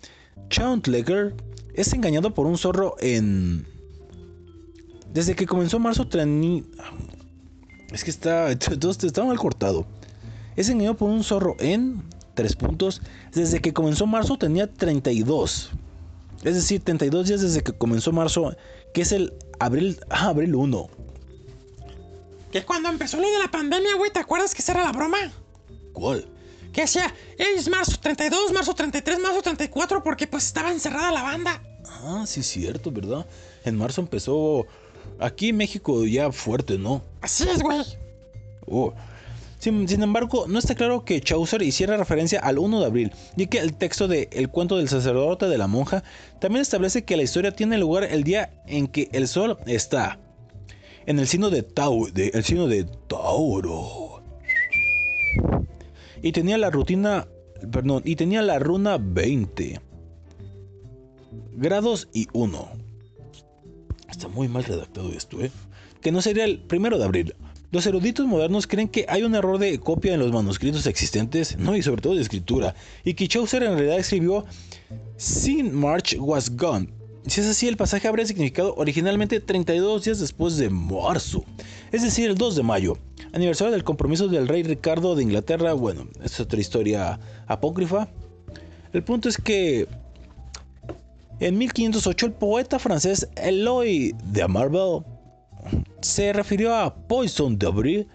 Chauntlecker, es engañado por un zorro en... Desde que comenzó marzo, es que está, está mal cortado. Es engañado por un zorro en tres puntos. Desde que comenzó marzo tenía 32. Es decir, 32 días desde que comenzó marzo, que es el abril, ah, abril 1. Que cuando empezó lo de la pandemia, güey, ¿te acuerdas que esa era la broma? ¿Cuál? Que decía, es marzo 32, marzo 33, marzo 34, porque pues estaba encerrada la banda. Ah, sí, cierto, ¿verdad? En marzo empezó aquí en México ya fuerte, ¿no? Así es, güey. Oh. Sin, embargo, no está claro que Chaucer hiciera referencia al 1 de abril, y que el texto de El cuento del sacerdote de la monja también establece que la historia tiene lugar el día en que el sol está en el signo de de, el signo de Tauro. Y tenía la rutina, perdón, y tenía la runa 20 grados y 1. Está muy mal redactado esto, ¿eh? Que no sería el primero de abril. Los eruditos modernos creen que hay un error de copia en los manuscritos existentes, no y sobre todo de escritura, y que Chaucer en realidad escribió Sin March was gone. Si es así, el pasaje habría significado originalmente 32 días después de marzo, es decir, el 2 de mayo, aniversario del compromiso del rey Ricardo de Inglaterra. Bueno, es otra historia apócrifa. El punto es que en 1508 el poeta francés Eloy de Marvel se refirió a Poison de Abril,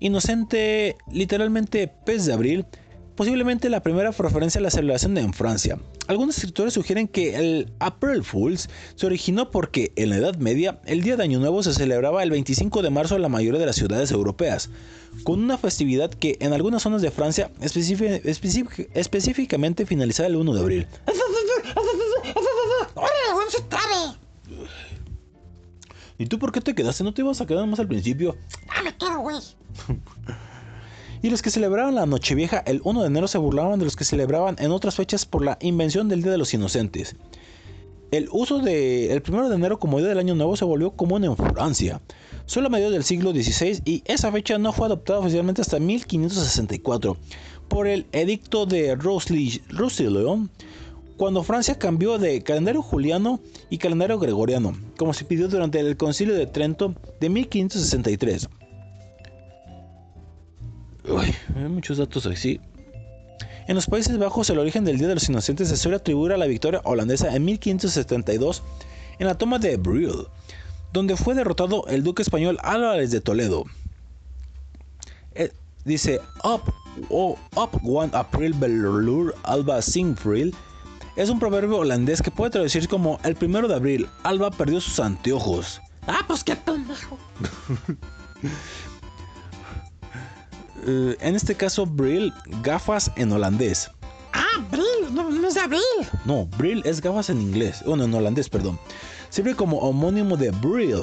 inocente, literalmente pez de abril, posiblemente la primera referencia a la celebración en Francia. Algunos escritores sugieren que el April Fools se originó porque en la Edad Media el Día de Año Nuevo se celebraba el 25 de marzo en la mayoría de las ciudades europeas, con una festividad que en algunas zonas de Francia específic- específic- específicamente finalizaba el 1 de abril. ¿Y tú por qué te quedaste? ¿No te ibas a quedar más al principio? ¡Ah, me quedo, güey! Y los que celebraban la Nochevieja el 1 de enero se burlaban de los que celebraban en otras fechas por la invención del Día de los Inocentes. El uso del 1 de enero como Día del Año Nuevo se volvió común en Francia, solo a mediados del siglo XVI y esa fecha no fue adoptada oficialmente hasta 1564 por el edicto de Roussillon, cuando Francia cambió de calendario juliano y calendario gregoriano, como se pidió durante el Concilio de Trento de 1563. Uy, hay muchos datos así. En los Países Bajos, el origen del Día de los Inocentes se suele atribuir a la victoria holandesa en 1572 en la toma de Brill, donde fue derrotado el duque español Álvarez de Toledo. Eh, dice, Up, oh, up one April Belur Alba Singfril es un proverbio holandés que puede traducir como el primero de abril, Alba perdió sus anteojos. ¡Ah, pues qué pendejo! Eh, en este caso, Brill, gafas en holandés. ¡Ah, Abril! No, no es de abril. No, Brill es gafas en inglés. Bueno, en holandés, perdón. Sirve como homónimo de Brill,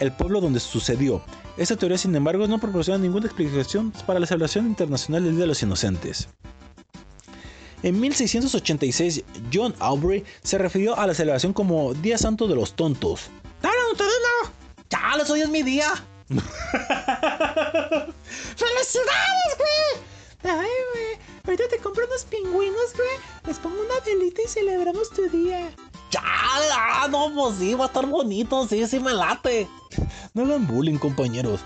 el pueblo donde sucedió. Esta teoría, sin embargo, no proporciona ninguna explicación para la celebración internacional del Día de los Inocentes. En 1686, John Aubrey se refirió a la celebración como Día Santo de los Tontos. ¡Dale, Nuterino! ¡Chales, hoy es mi día! ¡Felicidades, güey! Ay, güey. Ahorita te compro unos pingüinos, güey. Les pongo una velita y celebramos tu día. ¡Chale! ¡Ah, no, pues sí, va a estar bonito! Sí, sí me late. No hagan bullying, compañeros.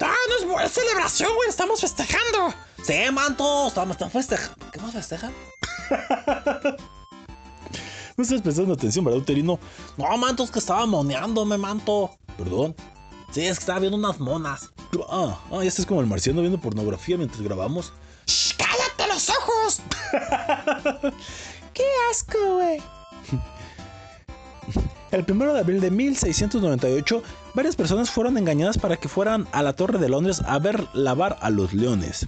¡Ah, no es buena celebración, güey! ¡Estamos festejando! Sí, manto, estamos están festejando. ¿Qué más festejan? No estás prestando atención, ¿verdad, Uterino? No, manto, es que estaba moneándome, manto. Perdón. Sí, es que estaba viendo unas monas. Ah, ah, ya estás como el marciano viendo pornografía mientras grabamos. ¡Shh, ¡Cállate los ojos! ¡Qué asco, güey! El 1 de abril de 1698, varias personas fueron engañadas para que fueran a la Torre de Londres a ver lavar a los leones.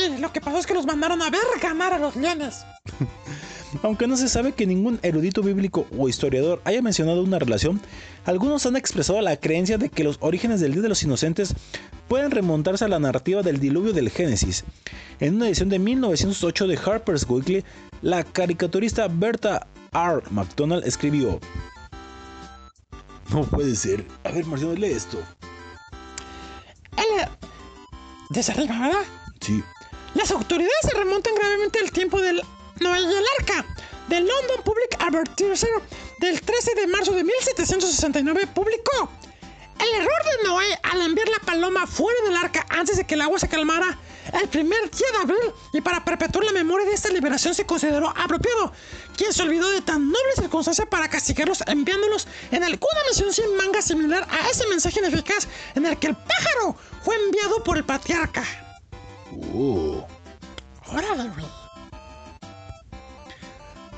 Y lo que pasó es que los mandaron a ver ganar a los leones. Aunque no se sabe que ningún erudito bíblico o historiador haya mencionado una relación, algunos han expresado la creencia de que los orígenes del Día de los Inocentes pueden remontarse a la narrativa del diluvio del Génesis. En una edición de 1908 de Harper's Weekly, la caricaturista Berta R. McDonald escribió: No puede ser. A ver, Marciano, lee esto. Él... Desde arriba, ¿verdad? Sí. Las autoridades se remontan gravemente al tiempo del Noé y el Arca. The London Public Advertiser del 13 de marzo de 1769 publicó el error de Noé al enviar la paloma fuera del arca antes de que el agua se calmara el primer día de abril y para perpetuar la memoria de esta liberación se consideró apropiado, quien se olvidó de tan noble circunstancia para castigarlos enviándolos en alguna misión sin manga similar a ese mensaje ineficaz en el que el pájaro fue enviado por el patriarca. Oh. Órale, güey.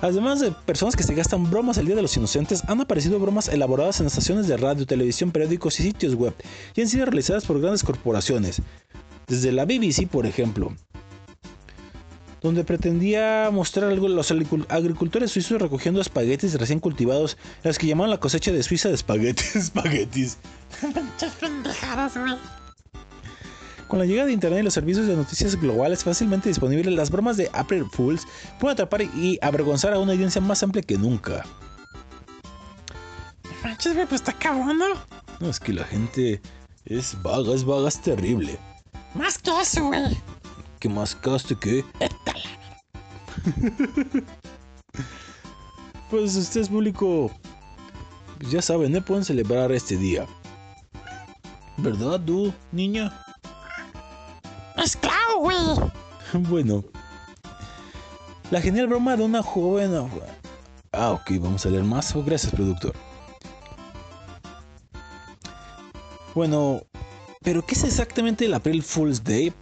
Además de personas que se gastan bromas el Día de los Inocentes, han aparecido bromas elaboradas en estaciones de radio, televisión, periódicos y sitios web, y han sido realizadas por grandes corporaciones. Desde la BBC, por ejemplo, donde pretendía mostrar algo a los agricu- agricultores suizos recogiendo espaguetis recién cultivados, los que llamaban la cosecha de Suiza de espaguetis. espaguetis. Pendejadas, güey. Con la llegada de Internet y los servicios de noticias globales fácilmente disponibles, las bromas de April Fools pueden atrapar y avergonzar a una audiencia más amplia que nunca. Manches, pues está cabrón, ¿no? Es que la gente es vaga, es vaga, es terrible. Más que eso, güey. ¿Qué más caste que? pues ustedes, público, ya saben, ¿eh? Pueden celebrar este día. ¿Verdad, tú, niña? Güey. bueno. La genial broma de una joven... Ah, ok, vamos a leer más. Oh, gracias, productor. Bueno, ¿pero qué es exactamente el April Fool's Day?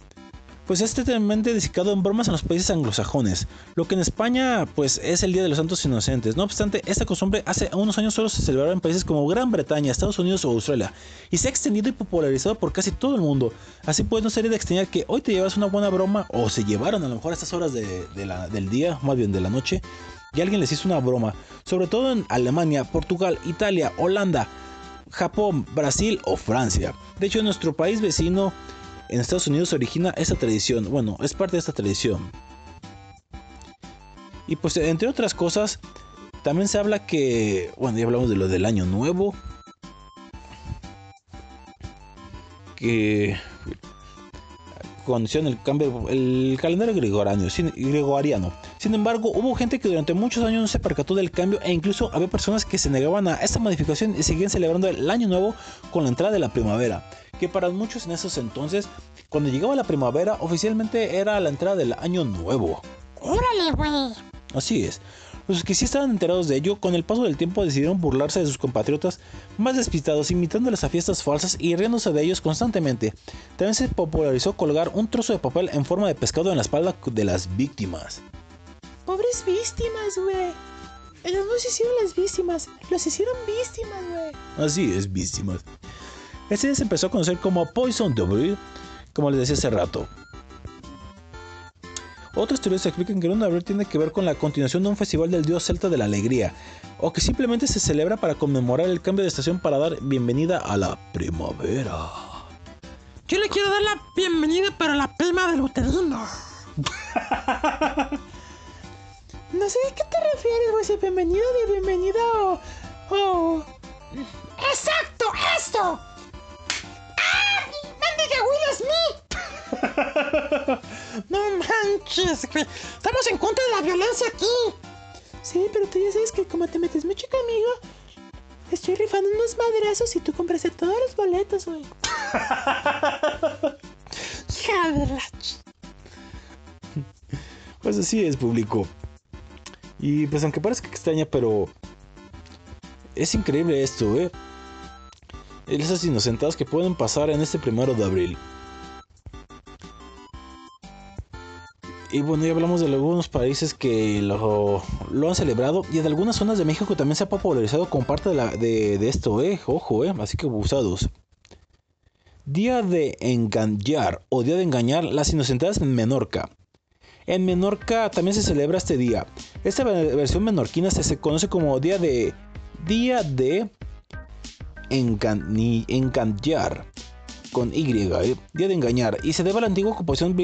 Pues es totalmente dedicado en bromas en los países anglosajones, lo que en España pues es el Día de los Santos Inocentes. No obstante, esta costumbre hace unos años solo se celebraba en países como Gran Bretaña, Estados Unidos o Australia, y se ha extendido y popularizado por casi todo el mundo. Así pues no sería de extrañar que hoy te llevas una buena broma, o se llevaron a lo mejor a estas horas de, del día, más bien de la noche, y alguien les hizo una broma, sobre todo en Alemania, Portugal, Italia, Holanda, Japón, Brasil o Francia. De hecho, en nuestro país vecino, en Estados Unidos, se origina esta tradición. Bueno, es parte de esta tradición. Y pues, entre otras cosas, también se habla que, bueno, ya hablamos de lo del año nuevo. Que condición el cambio el calendario gregoriano sin, gregoriano. Sin embargo, hubo gente que durante muchos años no se percató del cambio e incluso había personas que se negaban a esta modificación y seguían celebrando el año nuevo con la entrada de la primavera, que para muchos en esos entonces, cuando llegaba la primavera, oficialmente era la entrada del año nuevo. Órale, güey. Así es. Los que sí estaban enterados de ello, con el paso del tiempo decidieron burlarse de sus compatriotas más despistados, invitándoles a fiestas falsas y riéndose de ellos constantemente. También se popularizó colgar un trozo de papel en forma de pescado en la espalda de las víctimas. Pobres víctimas, güey. Ellos no se hicieron las víctimas, los hicieron víctimas, güey. Así es, víctimas. Este se empezó a conocer como Poison Devil, como les decía hace rato. Otras teorías explican que Luna Abril tiene que ver con la continuación de un festival del dios celta de la alegría, o que simplemente se celebra para conmemorar el cambio de estación para dar bienvenida a la primavera. Yo le quiero dar la bienvenida, pero a la prima del uterino. No sé a qué te refieres, güey, si bienvenido de bienvenida o... o... ¡Exacto! ¡Esto! ¡Ah! ¡Mendiga Will Smith! no manches, güey. Estamos en contra de la violencia aquí. Sí, pero tú ya sabes que como te metes mucho conmigo, estoy rifando unos madrazos y tú compraste todos los boletos, güey. Hija de la Pues así es, público. Y pues aunque parezca extraña, pero es increíble esto, ¿eh? Esas inocentadas que pueden pasar en este primero de abril. Y bueno, ya hablamos de algunos países que lo, han celebrado y de algunas zonas de México también se ha popularizado como parte de, de- esto, ¿eh? Ojo, ¿eh? Así que abusados. Día de engañar o día de engañar las inocentadas en Menorca. En Menorca también se celebra este día. Esta ve- versión menorquina se conoce como día de día de engañar con Y, día de engañar y se debe a la antigua ocupación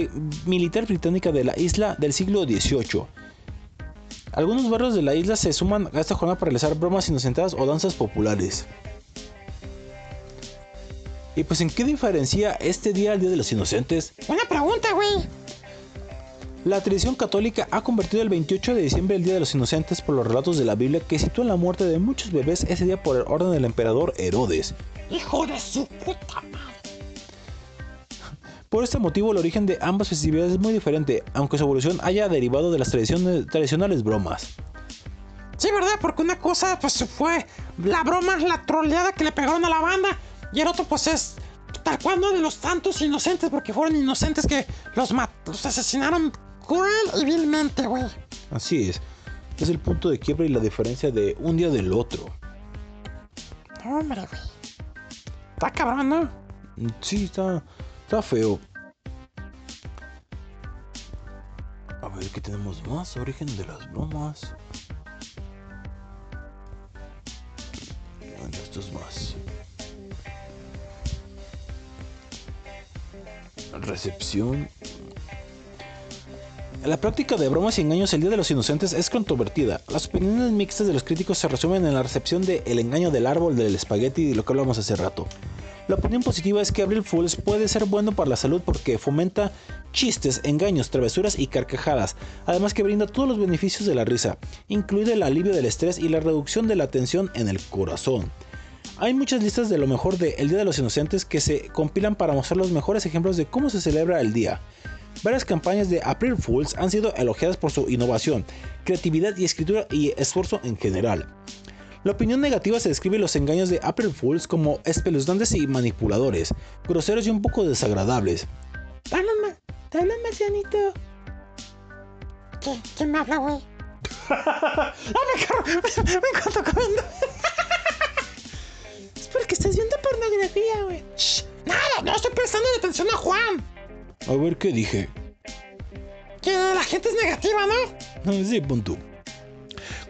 militar británica de la isla del siglo XVIII. Algunos barrios de la isla se suman a esta jornada para realizar bromas inocentadas o danzas populares. Y pues en qué diferencia este día al Día de los Inocentes? Buena pregunta, güey. La tradición católica ha convertido el 28 de diciembre el Día de los Inocentes por los relatos de la Biblia que sitúan la muerte de muchos bebés ese día por el orden del emperador Herodes. Hijo de su puta madre. Por este motivo el origen de ambas festividades es muy diferente, aunque su evolución haya derivado de las tradiciones- tradicionales bromas. Sí, ¿verdad? Porque una cosa, pues fue la broma, la troleada que le pegaron a la banda. Y el otro, pues es tal cual, ¿no? De los tantos inocentes, porque fueron inocentes que los, los asesinaron cruel y vilmente, güey. Así es, es el punto de quiebre y la diferencia de un día del otro. Hombre, güey. Está cabrón, ¿no? Sí, está, está feo. A ver, ¿qué tenemos más? Origen de las bromas. Bueno, esto es más. Recepción. La práctica de bromas y engaños el Día de los Inocentes es controvertida. Las opiniones mixtas de los críticos se resumen en la recepción de El engaño del árbol del espagueti, de lo que hablamos hace rato. La opinión positiva es que April Fools puede ser bueno para la salud porque fomenta chistes, engaños, travesuras y carcajadas, además que brinda todos los beneficios de la risa, incluido el alivio del estrés y la reducción de la tensión en el corazón. Hay muchas listas de lo mejor de El Día de los Inocentes que se compilan para mostrar los mejores ejemplos de cómo se celebra el día. Varias campañas de April Fools han sido elogiadas por su innovación, creatividad y escritura y esfuerzo en general. La opinión negativa se describe los engaños de April Fools como espeluznantes y manipuladores, groseros y un poco desagradables. Hablan, ma- Te habla Marcianito. ¿Quién, quién me habla, güey? ¡Ah, me, carro! me encuentro comiendo. es porque estás viendo pornografía, güey. Shh, nada, no estoy prestando atención a Juan. A ver qué dije. Que la gente es negativa, ¿no? Sí, punto.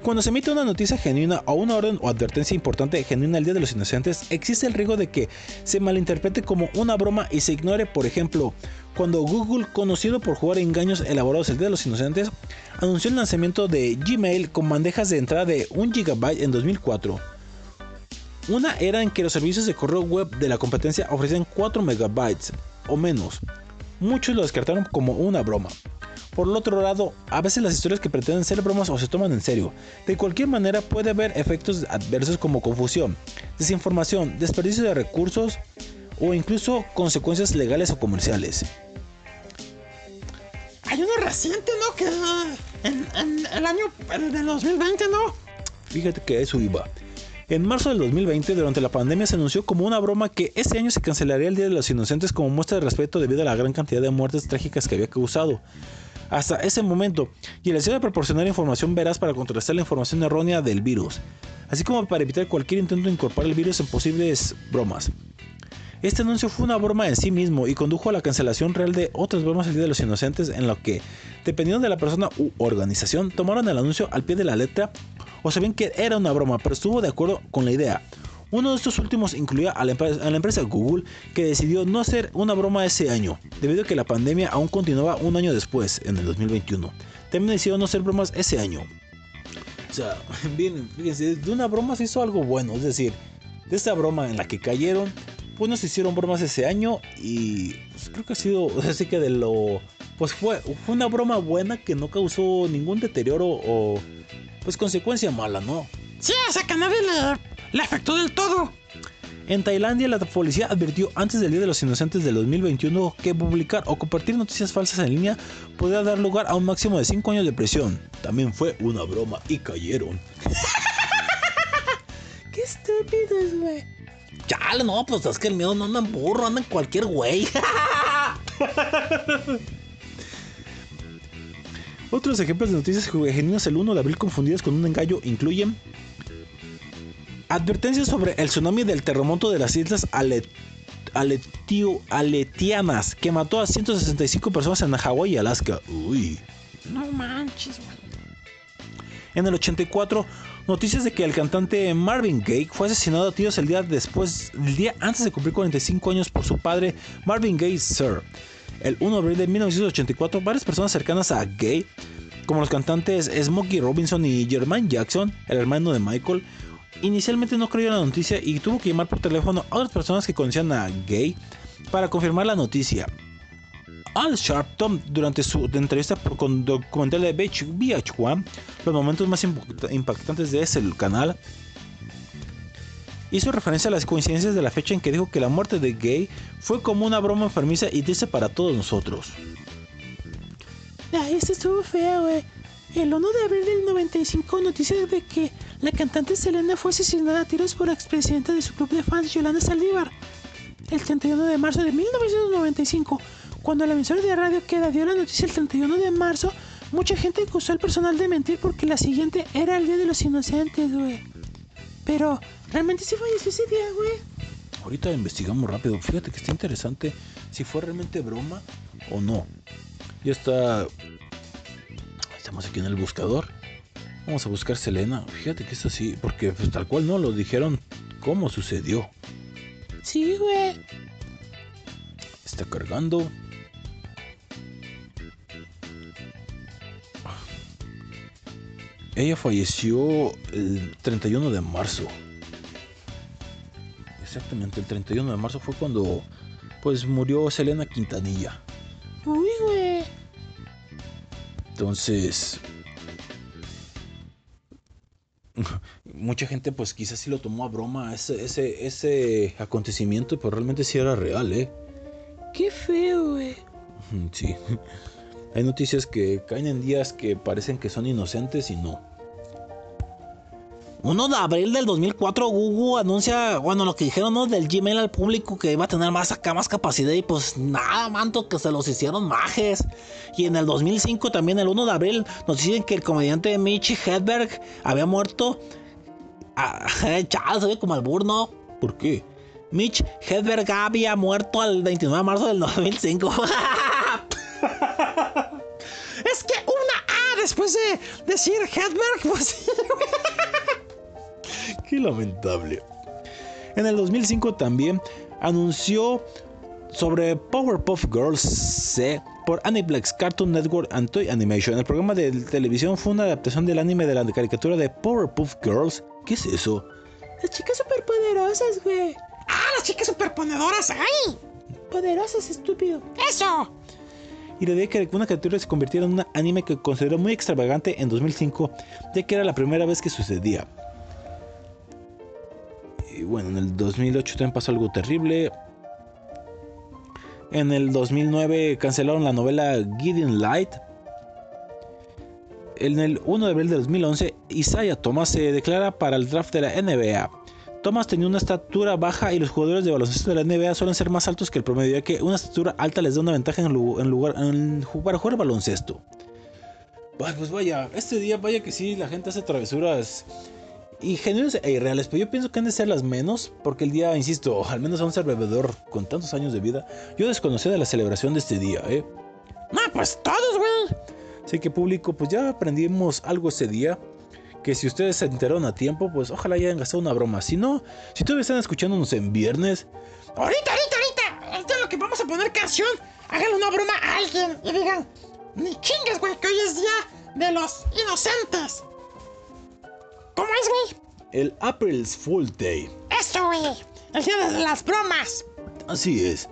Cuando se emite una noticia genuina o una orden o advertencia importante genuina al Día de los Inocentes, existe el riesgo de que se malinterprete como una broma y se ignore, por ejemplo, cuando Google, conocido por jugar engaños elaborados el Día de los Inocentes, anunció el lanzamiento de Gmail con bandejas de entrada de 1 GB en 2004. Una era en que los servicios de correo web de la competencia ofrecían 4 MB o menos. Muchos lo descartaron como una broma. Por el otro lado, a veces las historias que pretenden ser bromas o se toman en serio. De cualquier manera puede haber efectos adversos como confusión, desinformación, desperdicio de recursos o incluso consecuencias legales o comerciales. Hay uno reciente, ¿no? Que en, en el año el del 2020, ¿no? Fíjate que eso iba. En marzo del 2020, durante la pandemia, se anunció como una broma que ese año se cancelaría el Día de los Inocentes como muestra de respeto debido a la gran cantidad de muertes trágicas que había causado. Hasta ese momento, y el deseo de proporcionar información veraz para contrastar la información errónea del virus, así como para evitar cualquier intento de incorporar el virus en posibles bromas. Este anuncio fue una broma en sí mismo y condujo a la cancelación real de otras bromas el Día de los Inocentes en lo que, dependiendo de la persona u organización, tomaron el anuncio al pie de la letra o sabían que era una broma, pero estuvo de acuerdo con la idea. Uno de estos últimos incluía a la, empresa, Google, que decidió no hacer una broma ese año, debido a que la pandemia aún continuaba un año después, en el 2021. También decidió no hacer bromas ese año. O sea, bien, fíjense, de una broma se hizo algo bueno, es decir, de esta broma en la que cayeron, pues no se hicieron bromas ese año y pues, creo que ha sido, así que de lo, pues fue, fue una broma buena que no causó ningún deterioro o pues consecuencia mala, ¿no? Sí, a nadie le, le afectó del todo. En Tailandia, la policía advirtió antes del Día de los Inocentes del 2021 que publicar o compartir noticias falsas en línea podría dar lugar a un máximo de 5 años de prisión. También fue una broma y cayeron. ¡Qué estúpidos, güey! Chale, no, pues es que el miedo no anda en burro, anda en cualquier güey. Otros ejemplos de noticias genuinas el 1 de abril confundidas con un engaño incluyen advertencias sobre el tsunami del terremoto de las islas Alet Aletio Aletianas que mató a 165 personas en Hawái y Alaska. Uy. No manches, güey. En el 84, noticias de que el cantante Marvin Gaye fue asesinado a tiros el día después, el día antes de cumplir 45 años por su padre Marvin Gaye Sir. El 1 de abril de 1984, varias personas cercanas a Gaye, como los cantantes Smokey Robinson y Jermaine Jackson, el hermano de Michael, inicialmente no creyó la noticia y tuvo que llamar por teléfono a otras personas que conocían a Gaye para confirmar la noticia. Al Sharpton, durante su entrevista por, con documental de VH1, los momentos más impactantes de ese canal, hizo referencia a las coincidencias de la fecha en que dijo que la muerte de Gay fue como una broma enfermiza y triste para todos nosotros. Ay, esto estuvo feo, güey. El 1 de abril del 95, noticias de que la cantante Selena fue asesinada a tiros por la expresidenta de su club de fans, Yolanda Saldívar. El 31 de marzo de 1995, cuando la emisora de radio Queda dio la noticia el 31 de marzo, mucha gente acusó al personal de mentir porque la siguiente era el Día de los Inocentes, güey. Pero, ¿realmente sí falleció ese día, güey? Ahorita investigamos rápido. Fíjate que está interesante si fue realmente broma o no. Ya está. Estamos aquí en el buscador. Vamos a buscar Selena. Fíjate que es así, porque pues, tal cual no lo dijeron cómo sucedió. Sí, güey. Está cargando. Ella falleció el 31 de marzo. Exactamente, el 31 de marzo fue cuando pues murió Selena Quintanilla. Uy, güey. Entonces, mucha gente pues quizás sí lo tomó a broma ese, ese, ese acontecimiento, pero realmente sí era real, ¿eh? Qué feo, güey. Sí. Hay noticias que caen en días que parecen que son inocentes y no. 1 de abril del 2004 Google anuncia, bueno, lo que dijeron ¿no? del Gmail al público que iba a tener más acá, más capacidad y pues nada, manto, que se los hicieron majes. Y en el 2005 también, el 1 de abril, nos dicen que el comediante Mitch Hedberg había muerto. Ah, Chao, se ve como al burno. ¿Por qué? Mitch Hedberg había muerto el 29 de marzo del 2005. después de decir Hedberg, pues Qué lamentable. En el 2005 también anunció sobre Powerpuff Girls C por Aniplex Cartoon Network and Toy Animation. El programa de televisión fue una adaptación del anime de la caricatura de Powerpuff Girls. ¿Qué es eso? Las chicas superpoderosas, güey. ¡Ah, las chicas superponedoras! ¡Ay! Poderosas, estúpido. ¡Eso! Y la idea de que una criatura se convirtiera en un anime que consideró muy extravagante en 2005, ya que era la primera vez que sucedía. Y bueno, en el 2008 también pasó algo terrible. En el 2009 cancelaron la novela Gideon Light. En el 1 de abril de 2011, Isaiah Thomas se declara para el draft de la NBA. Thomas tenía una estatura baja y los jugadores de baloncesto de la NBA suelen ser más altos que el promedio, ya que una estatura alta les da una ventaja en, lugar en, jugar baloncesto. Pues vaya, este día vaya que sí, la gente hace travesuras y genuinas e irreales, pero yo pienso que han de ser las menos, porque el día, insisto, al menos a un ser bebedor con tantos años de vida, yo desconocía de la celebración de este día, ¿eh? No, pues todos, güey. Así que público, pues ya aprendimos algo ese día que si ustedes se enteraron a tiempo, pues ojalá hayan gastado una broma. Si no, si todavía están escuchándonos en viernes. Ahorita, ahorita, ahorita. Ahorita lo que vamos a poner canción. Háganle una broma a alguien y digan, ni chingues, güey, que hoy es día de los inocentes. ¿Cómo es, güey? El April's Fool Day. Eso, güey. El día de las bromas. Así es.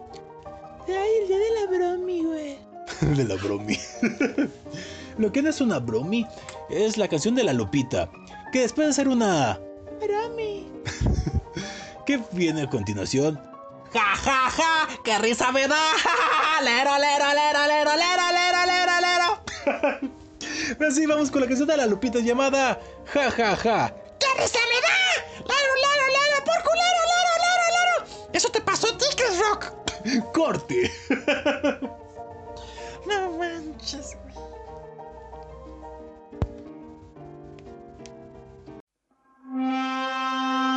Ay, el día de la bromi, güey. de la bromi. Lo que no es una bromi es la canción de la Lupita, que después de ser una... Bromi. ¿Qué viene a continuación? ¡Ja, ja, ja! ¡Qué risa me da! ¡Lero, lero, lero, lero, lero, lero, lero, lero! Así vamos con la canción de la Lupita llamada Ja, ja, ja. ¡Qué risa me da! ¡Lero, lero, lero! ¡Por culero, lero, lero, lero! ¡Eso te pasó a ti, Chris Rock! ¡Corte! no manches, Música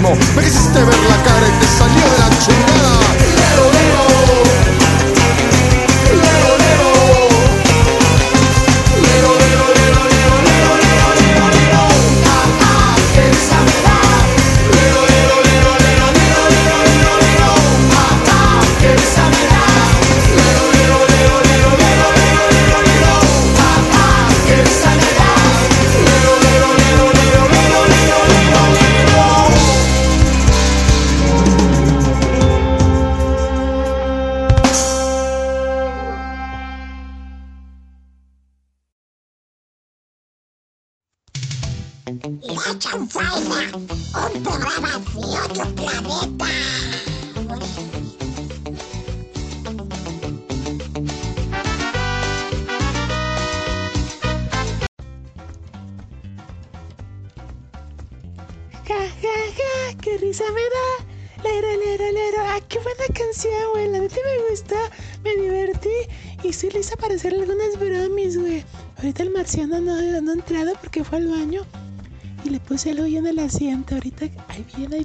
mismo. No quisiste ver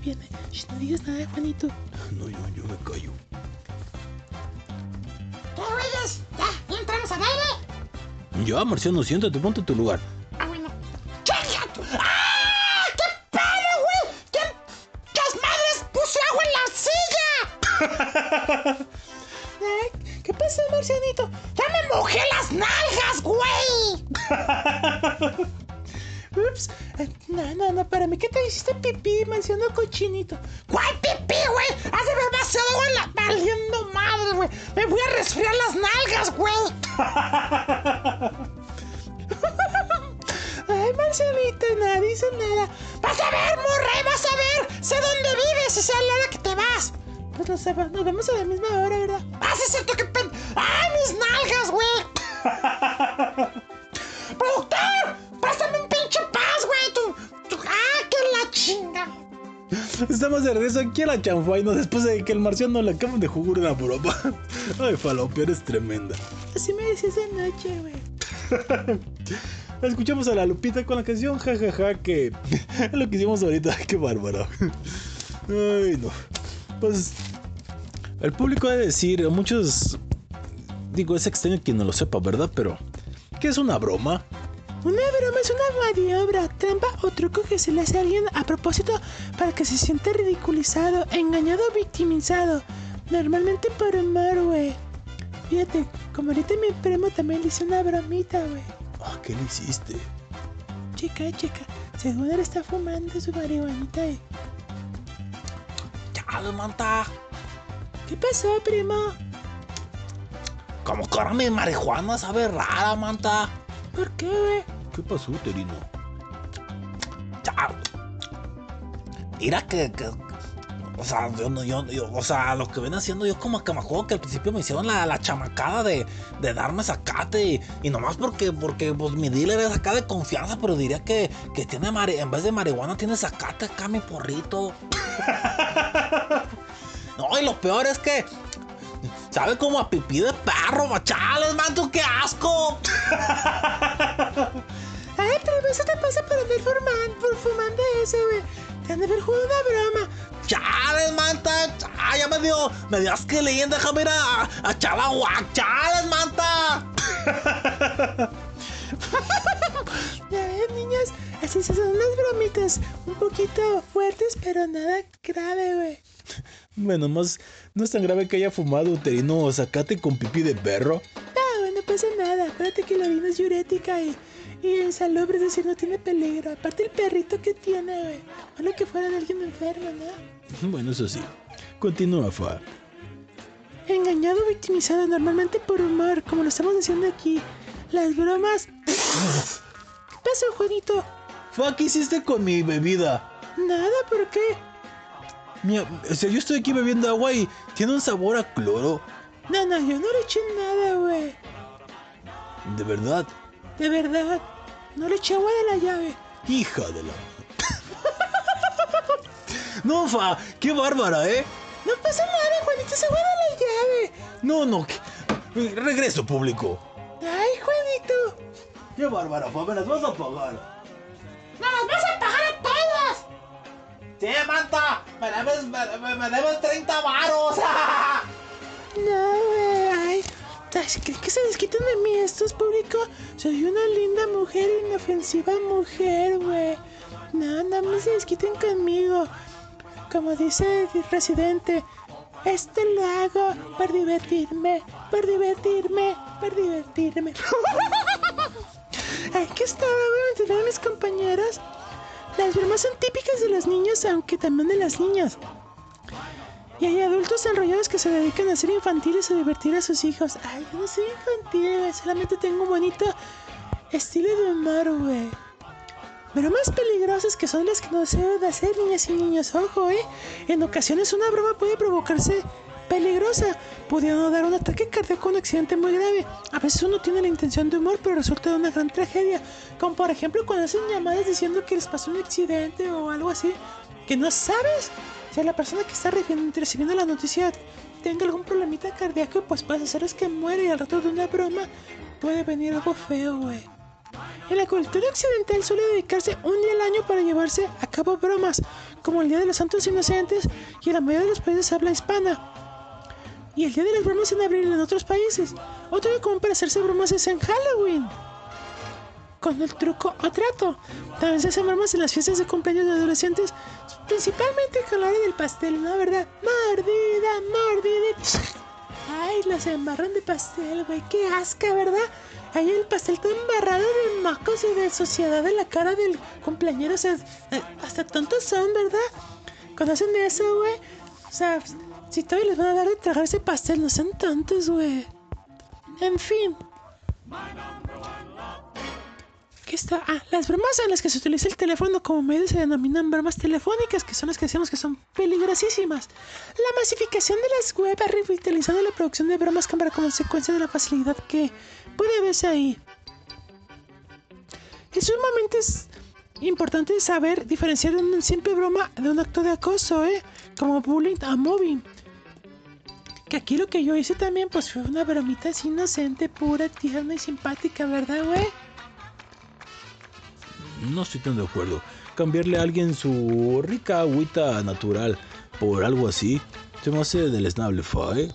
viene. Shh, no digas nada, Juanito. No, yo, yo me callo. ¿Qué güeyes? ¿Ya? ¿Ya entramos al aire? Ya, Marciano, siéntate, ponte en tu lugar. Estamos de regreso aquí a la chanfaina después de que el marciano le acaban de jugar una broma. Ay, Falopio, eres tremenda. Así me decías de noche, güey. Escuchamos a la Lupita con la canción jajaja que es lo que hicimos ahorita. Qué bárbaro. Ay, no. Pues el público debe decir, muchos digo, es extraño quien no lo sepa, ¿verdad? Pero ¿qué es una broma? Una broma es una maniobra, trampa o truco que se le hace a alguien a propósito para que se sienta ridiculizado, engañado o victimizado. Normalmente por humor, güey. Fíjate, como ahorita mi primo también le hizo una bromita, güey. Ah, ¿qué le hiciste? Chica, chica, según él está fumando su marihuanita. y- Chale, manta. ¿Qué pasó, primo? Como que ahora mi marihuana sabe rara, manta. ¿Por qué, güey? ¿Qué pasó, Terino? Chale. Mira que, que- o sea, yo yo, yo- o sea, lo que ven haciendo, yo como que me acuerdo que al principio me hicieron la, la chamacada de, de darme zacate y, y nomás porque, porque pues mi dealer es acá de confianza, pero diría que, que tiene mari- en vez de marihuana tiene zacate acá mi porrito. no, y lo peor es que sabe como a pipí de perro, machales, manto, qué asco. Ay, pero eso te pasa por andar fumando, por fumando eso, güey. Te han de haber jugado una broma. Chales, manta. Ah, ya me dio. Me dio asco leyenda. Déjame ir a, a. Chales, manta. Así se son unas bromitas. Un poquito fuertes, pero nada grave, güey. Bueno, más no es tan grave que haya fumado Terino zacate con pipí de perro. No, güey, no pasa nada. Acuérdate que la orina es diurética y, y es salubre, es decir, no tiene peligro. Aparte el perrito que tiene, güey. Ojalá que fuera de alguien enfermo, ¿no? Bueno, eso sí. Continúa, Fa. Engañado o victimizado normalmente por humor, como lo estamos haciendo aquí. Las bromas... ¿Qué pasó, Juanito? Fa, ¿qué hiciste con mi bebida? Nada, ¿por qué? Mira, o sea, yo estoy aquí bebiendo agua y tiene un sabor a cloro. No, no, yo no le eché nada, güey. De verdad, De verdad. No le eché agua de la llave. hija de la... no, Fa, qué bárbara, ¿eh? No pasa nada, Juanito, se agua de la llave. No, no, que- regreso público. Ay, Juanito. Qué bárbara, Fa, me las vas a pagar. ¡No las vas a pagar a todas! Sí, manta. Me debes, me, me- me debes 30 varos. No, güey. ¿Creen que se desquiten de mí estos público? Soy una linda mujer, inofensiva mujer, güey. No, no me se desquiten conmigo. Como dice el residente, esto lo hago por divertirme, por divertirme, por divertirme. Ay, ¿qué estaba, güey? ¿Me a mis compañeros? Las bromas son típicas de los niños, aunque también de las niñas. Y hay adultos enrollados que se dedican a ser infantiles o divertir a sus hijos. Ay, yo no soy infantil, güey. Solamente tengo un bonito estilo de humor, güey. Bromas peligrosas que son las que no se deben de hacer, niñas y niños. Ojo, ¿eh? En ocasiones una broma puede provocarse peligrosa, pudiendo dar un ataque cardíaco un accidente muy grave. A veces uno tiene la intención de humor, pero resulta de una gran tragedia. Como por ejemplo cuando hacen llamadas diciendo que les pasó un accidente o algo así, que no sabes si la persona que está recibiendo, la noticia tenga algún problemita cardíaco, pues puedes hacerles que muere y al rato de una broma puede venir algo feo, güey. En la cultura occidental suele dedicarse un día al año para llevarse a cabo bromas, como el Día de los Santos Inocentes y en la mayoría de los países habla hispana. Y el Día de las Bromas en abril en otros países. Otro día común para hacerse bromas es en Halloween. Con el truco o trato. También se hacen bromas en las fiestas de cumpleaños de adolescentes, principalmente con la hora del pastel, ¿no? ¿Verdad? Mordida, mordida. Ay, los embarran de pastel, güey. Qué asca, ¿verdad? Ahí el pastel todo embarrado de mocos y de sociedad en la cara del cumpleañero. Eh, hasta tontos son, ¿verdad? Cuando hacen eso, güey. O sea, si todavía les van a dar de tragar ese pastel, no sean tontos, güey. En fin. ¿Qué está? Ah, las bromas en las que se utiliza el teléfono como medio se denominan bromas telefónicas, que son las que decimos que son peligrosísimas. La masificación de las web ha revitalizado la producción de bromas como consecuencia de la facilidad que puede verse ahí. Es sumamente importante saber diferenciar una simple broma de un acto de acoso, ¿eh? Como bullying a mobbing. Que aquí lo que yo hice también, pues fue una bromita así inocente, pura, tierna y simpática, ¿verdad, güey? No estoy tan de acuerdo. Cambiarle a alguien su rica agüita natural por algo así se me hace deleznable, ¿eh?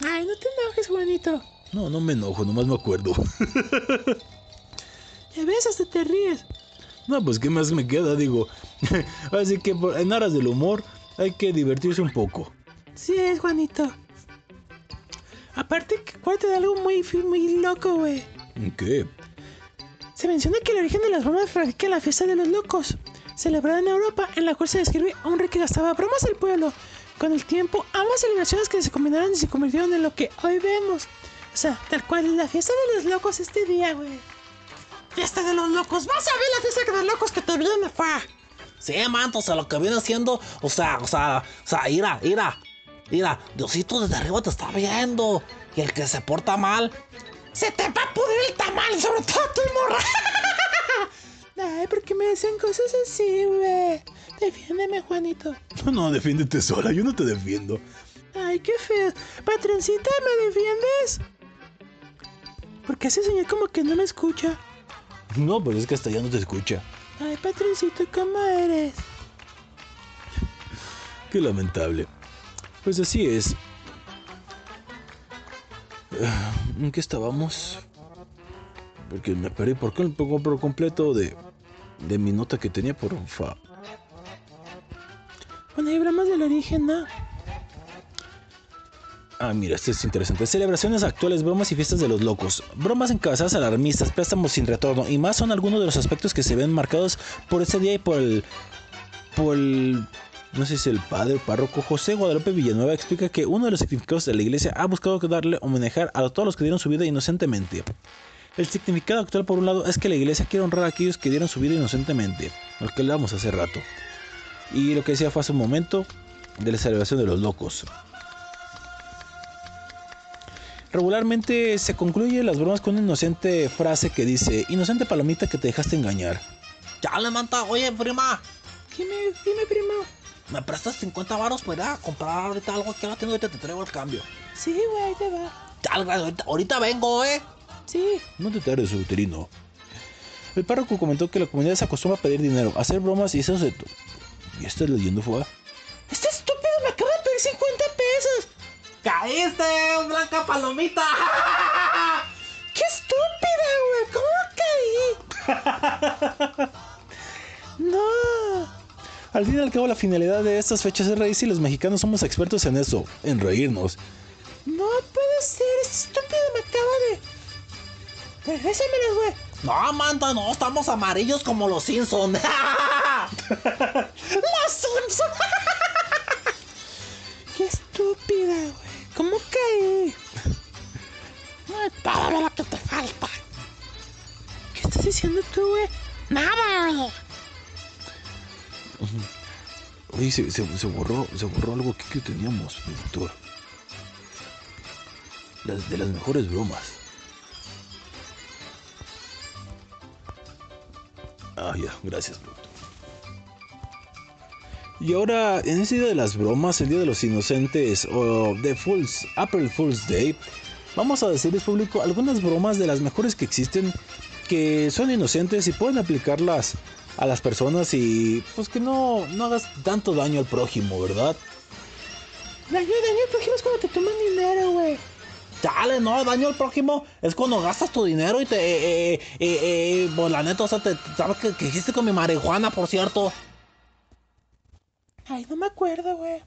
Ay, no te enojes, Juanito. No, no me enojo, nomás me acuerdo. Ya ves, hasta te ríes. No, pues qué más me queda, digo. Así que en aras del humor hay que divertirse un poco. Sí, es Juanito. Aparte, que acuérdate de algo muy, muy loco, güey. ¿Qué? Se menciona que el origen de las bromas radica en la fiesta de los locos, celebrada en Europa, en la cual se describe a un rey que gastaba bromas al pueblo. Con el tiempo, ambas celebraciones que se combinaron y se convirtieron en lo que hoy vemos. O sea, tal cual, la fiesta de los locos este día, güey. Fiesta de los locos. Vas a ver la fiesta de los locos que te viene, fa. Sí, manto, o sea, lo que viene siendo, o sea, o sea, o sea, ira, ira, ira, Diosito desde arriba te está viendo. Y el que se porta mal, Se te va a pudrir el tamal, sobre todo tu morra. Ay, ¿por qué me hacen cosas así, güey? Defiéndeme, Juanito. No, no, defiéndete sola, yo no te defiendo. Ay, qué feo. Patroncita, ¿me defiendes? Porque ese señor como que no me escucha. No, pero es que hasta ya no te escucha. Ay, patroncito, ¿cómo eres? Qué lamentable. Pues así es. Ah, ¿En qué estábamos? Porque me perdí por, por completo de, de mi nota que tenía por fa. Bueno, hay bromas del origen, ¿no? Ah, mira, esto es interesante. Celebraciones actuales, bromas y fiestas de los locos. Bromas encabezadas alarmistas, préstamos sin retorno y más son algunos de los aspectos que se ven marcados por ese día y por el. por el. No sé si el padre párroco José Guadalupe Villanueva explica que uno de los significados de la iglesia ha buscado darle homenajear a todos los que dieron su vida inocentemente. El significado actual, por un lado, es que la iglesia quiere honrar a aquellos que dieron su vida inocentemente, lo que hablamos hace rato. Y lo que decía fue hace un momento de la celebración de los locos. Regularmente se concluye las bromas con una inocente frase que dice, inocente palomita que te dejaste engañar. ya le manta, oye, prima, Dime, dime, primo. ¿Me prestas 50 varos para ir a comprar ahorita algo que no tengo ahorita te traigo el cambio? Sí, güey, ahí te va. Ya, ahorita, ahorita vengo, eh. Sí. No te tardes, uterino. El párroco comentó que la comunidad se acostumbra a pedir dinero, a hacer bromas y eso se... ¿Y estás leyendo fue? Este estúpido me acaba de pedir 50 pesos. ¡Caíste, Blanca Palomita! ¡Qué estúpida, güey! ¿Cómo caí? no. Al fin y al cabo la finalidad de estas fechas es reírse y los mexicanos somos expertos en eso, en reírnos. No puede ser. Este estúpido me acaba de... Regrésamelas, güey. No, manta, no, estamos amarillos como los Simpson. ¡Los Simpson! ¡Qué estúpida, güey! ¿Cómo caí? Ay, Párame lo que te falta. ¿Qué estás diciendo tú, güey? Nada, güey. Oye, se, borró, se borró algo que teníamos. Las de las mejores bromas. Ah, ya, gracias, productor. Y ahora, en ese día de las bromas, el día de los inocentes, o de Fools, April Fool's Day, vamos a decirles público algunas bromas de las mejores que existen, que son inocentes y pueden aplicarlas a las personas y pues que no, no hagas tanto daño al prójimo, ¿verdad? Daño, daño, al prójimo es cuando te toman dinero, güey. Chale, no, daño al prójimo es cuando gastas tu dinero y te. Eh, eh, eh, eh, pues la neta, o sea, te, ¿sabes qué, qué hiciste con mi marihuana, por cierto? Ay, no me acuerdo, güey.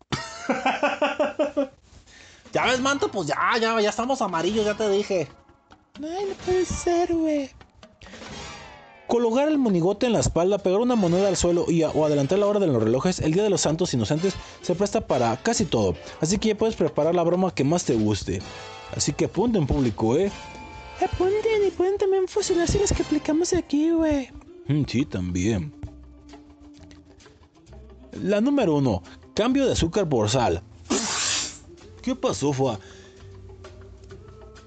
Ya ves, manto, pues ya, ya, ya estamos amarillos, ya te dije. Ay, no puede ser, güey. Colocar el monigote en la espalda, pegar una moneda al suelo y, o adelantar la hora de los relojes, el Día de los Santos Inocentes se presta para casi todo. Así que ya puedes preparar la broma que más te guste. Así que apunten público, ¿eh? Apunten y pueden también fusilarse las que aplicamos aquí, güey. Mm, sí, también. La número uno, cambio de azúcar por sal. ¿Qué pasó, Fua?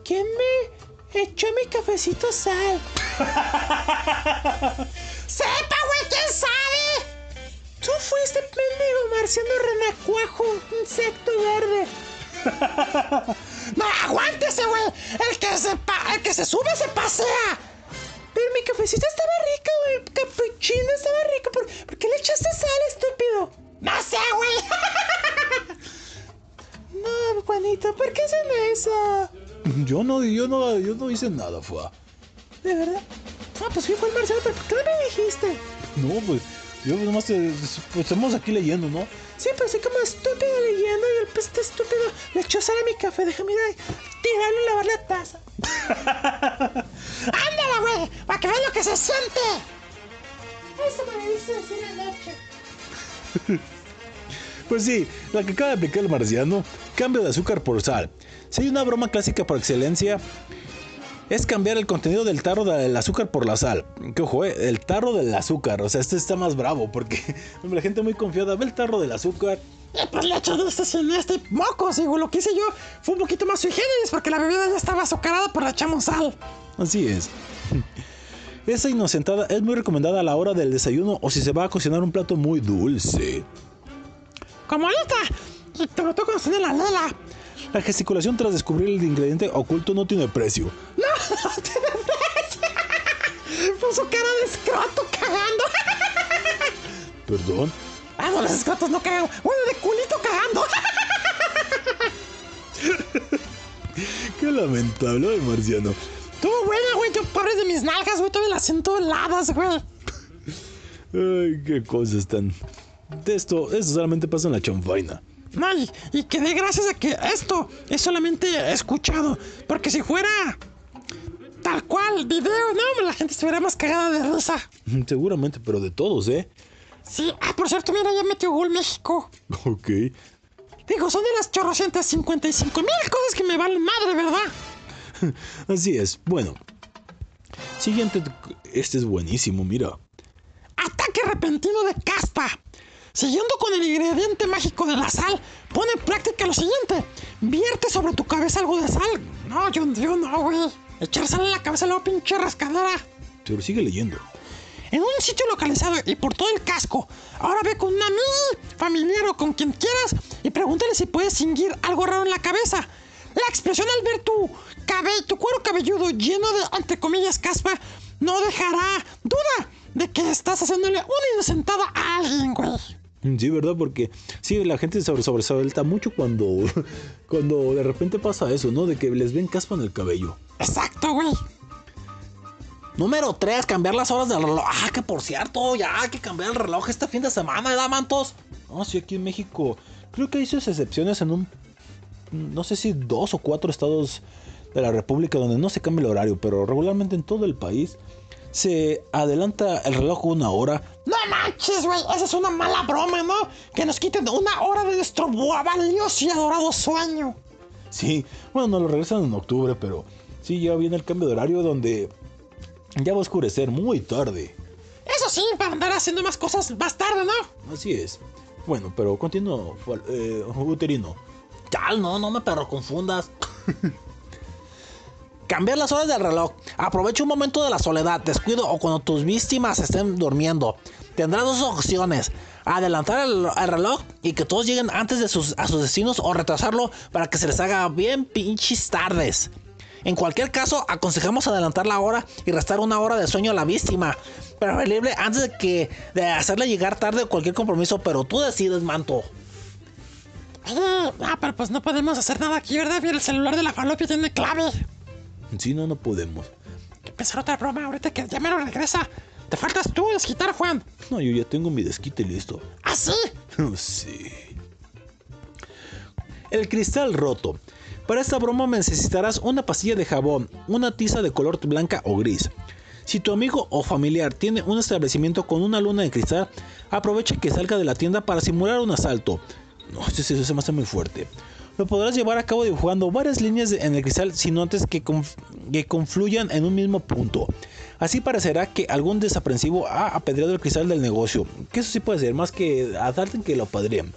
¿Quién me echó mi cafecito sal? ¡Sepa, güey! ¿Quién sabe? Tú fuiste pendejo marciano renacuajo, insecto verde. no, aguántese, güey. El que se pa- el que se sube se pasea. Pero mi cafecito estaba rico, güey. Capuchino estaba rico. ¿Por, por qué le echaste sal, estúpido? No sé, güey. no, Juanito, ¿por qué hacen eso? Yo no, yo no, yo no hice nada, Fua. ¿De verdad? Ah, pues sí fue el marciano, pero ¿por qué no me dijiste? No, pues yo nomás pues, estamos aquí leyendo, ¿no? Sí, pero soy como estúpido leyendo y el este estúpido le echó sal a mi café. Déjame ir a tirarlo y lavar la taza. ¡Ándala, güey! ¡Para que veas lo que se siente! Eso me dice decir anoche. Pues sí, la que acaba de aplicar el marciano, cambio de azúcar por sal. Si hay una broma clásica por excelencia, es cambiar el contenido del tarro del azúcar por la sal. Que ojo, eh, el tarro del azúcar, o sea, este está más bravo porque hombre, la gente muy confiada ve el tarro del azúcar. Y pues le echo de este sin este mocos. Digo, lo que hice yo fue un poquito más sui generis porque la bebida ya estaba azucarada, pues le echamos sal. Así es. Esa inocentada es muy recomendada a la hora del desayuno o si se va a cocinar un plato muy dulce. Como ahorita. Y te lo toco en la lela. La gesticulación tras descubrir el ingrediente oculto no tiene precio. No, no tiene precio. Puso cara de escroto cagando. Perdón. Ah, no, los escrotos no cagan. Bueno, de culito cagando. Qué lamentable, ay, marciano. Estuvo buena, güey. Yo, pobres de mis nalgas, güey. Todavía las siento heladas, güey. Ay, qué cosas tan. De esto, esto solamente pasa en la chanfaina. No, y, y que dé gracias a que esto es solamente escuchado. Porque si fuera tal cual video, no, la gente estuviera más cagada de risa. Seguramente, pero de todos, ¿eh? Sí, ah, por cierto, mira, ya metió gol México. Ok. Digo, son de las chorrocientas 55 mil cosas que me valen madre, ¿verdad? Así es. Bueno. Siguiente. Este es buenísimo, mira. Ataque repentino de caspa. Siguiendo con el ingrediente mágico de la sal, pone en práctica lo siguiente. Vierte sobre tu cabeza algo de sal. No, yo, yo no, güey. Echar sal en la cabeza luego pinche rascadera. Pero sigue leyendo. En un sitio localizado y por todo el casco. Ahora ve con un amigo, familiar o con quien quieras y pregúntale si puedes cingir algo raro en la cabeza. La expresión al ver tu cabello, tu cuero cabelludo lleno de, entre comillas, caspa, no dejará duda de que estás haciéndole una inocentada a alguien, güey. Sí, ¿verdad? Porque sí, la gente sobre sobresalta mucho cuando, cuando de repente pasa eso, ¿no? De que les ven caspa en el cabello. Exacto, güey. Número 3, cambiar las horas del reloj. Ah, que por cierto, ya hay que cambiar el reloj este fin de semana, ¿verdad, mantos? No, sí, aquí en México. Creo que hay sus excepciones en un. No sé si dos o cuatro estados de la República donde no se cambia el horario, pero regularmente en todo el país se adelanta el reloj una hora. No manches, güey. Esa es una mala broma, ¿no? Que nos quiten una hora de nuestro valioso y adorado sueño. Sí, bueno, nos lo regresan en octubre, pero sí, ya viene el cambio de horario donde ya va a oscurecer muy tarde. Eso sí, para andar haciendo más cosas más tarde, ¿no? Así es. Bueno, pero continúo, eh, uterino. Chal, no, no me perro confundas. Cambiar las horas del reloj. Aprovecha un momento de la soledad, descuido o cuando tus víctimas estén durmiendo. Tendrás dos opciones. Adelantar el, el reloj y que todos lleguen antes de sus, a sus destinos o retrasarlo para que se les haga bien pinches tardes. En cualquier caso, aconsejamos adelantar la hora y restar una hora de sueño a la víctima. Preferible antes de que de hacerle llegar tarde cualquier compromiso, pero tú decides, manto. Ah, pero pues no podemos hacer nada aquí, ¿verdad? El celular de la falopia tiene clave. Si no, no podemos. Que pensar otra broma ahorita que ya me lo regresa. Te faltas tú desquitar, Juan. No, yo ya tengo mi desquite listo. ¿Ah, sí? sí. El cristal roto. Para esta broma necesitarás una pastilla de jabón, una tiza de color blanca o gris. Si tu amigo o familiar tiene un establecimiento con una luna de cristal, aprovecha que salga de la tienda para simular un asalto. No, este se me hace muy fuerte. Lo podrás llevar a cabo dibujando varias líneas en el cristal, sino antes que, que confluyan en un mismo punto. Así parecerá que algún desaprensivo ha apedreado el cristal del negocio. Que eso sí puede ser, más que asalten que lo apedreen.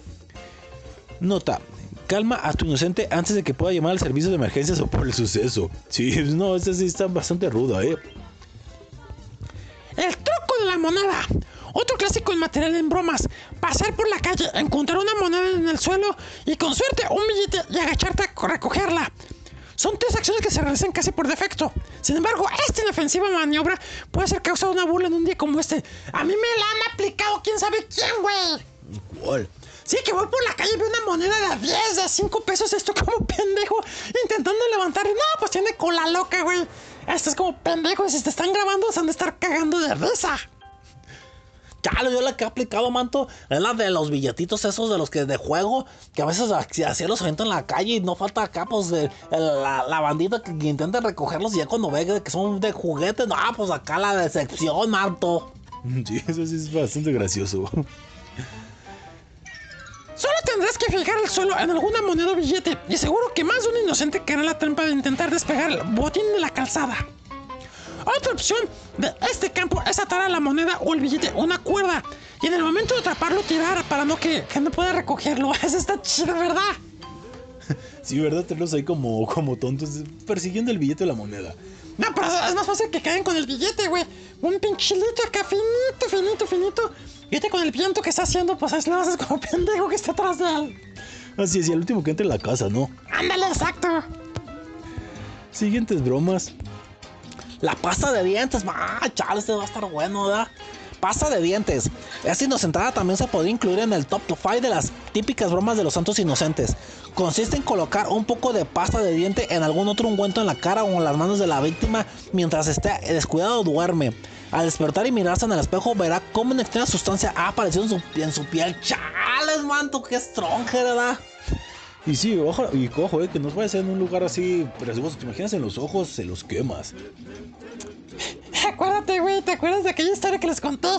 Nota, calma a tu inocente antes de que pueda llamar al servicio de emergencias o por el suceso. Sí, no, esta sí está bastante ruda, eh. El truco de la moneda. Otro clásico en material en bromas. Pasar por la calle, encontrar una moneda en el suelo y con suerte un billete y agacharte a recogerla. Son tres acciones que se realizan casi por defecto. Sin embargo, esta inofensiva maniobra puede ser causa de una burla en un día como este. A mí me la han aplicado quién sabe quién, güey. ¿Cuál? Sí, que voy por la calle y veo una moneda de 10, de 5 pesos, esto como pendejo, intentando levantar. No, pues tiene cola loca, güey. Esto es como pendejo, y si te están grabando, se han de estar cagando de risa. Chalo, yo la que he aplicado, manto, es la de los billetitos esos de los que de juego, que a veces así los aventan en la calle y no falta acá, pues, de, la, la, bandita que, intenta recogerlos y ya cuando ve que son de juguete, no, pues acá la decepción, manto. Sí, eso sí es bastante gracioso. Solo tendrás que fijar el suelo en alguna moneda o billete y seguro que más de un inocente caerá en la trampa de intentar despegar el botín de la calzada. Otra opción de este campo es atar a la moneda o el billete una cuerda y en el momento de atraparlo tirar para no que, no pueda recogerlo. Eso está chido, ¿verdad? Sí, ¿verdad? Tenerlos ahí como, como tontos persiguiendo el billete o la moneda. No, pero es más fácil que caigan con el billete, güey. Un pinchilito acá finito, finito, finito. Y este con el viento que está haciendo, pues es lo haces como pendejo que está atrás de él. Así es, y el último que entre en la casa, ¿no? Ándale, exacto. Siguientes bromas. La pasta de dientes, ah, chale, este va a estar bueno, ¿verdad? Pasta de dientes. Esta inocentada también se podría incluir en el top 5 de las típicas bromas de los santos inocentes. Consiste en colocar un poco de pasta de diente en algún otro ungüento en la cara o en las manos de la víctima mientras esté descuidado duerme. Al despertar y mirarse en el espejo verá cómo una extraña sustancia ha aparecido en su, en piel. ¡Chales, manto! ¡Qué stronge, ¿verdad? Y sí, ojo, y cojo, eh, que nos vaya a ser en un lugar así, pero si vos te imaginas en los ojos, se los quemas. Acuérdate, güey, ¿te acuerdas de aquella historia que les conté?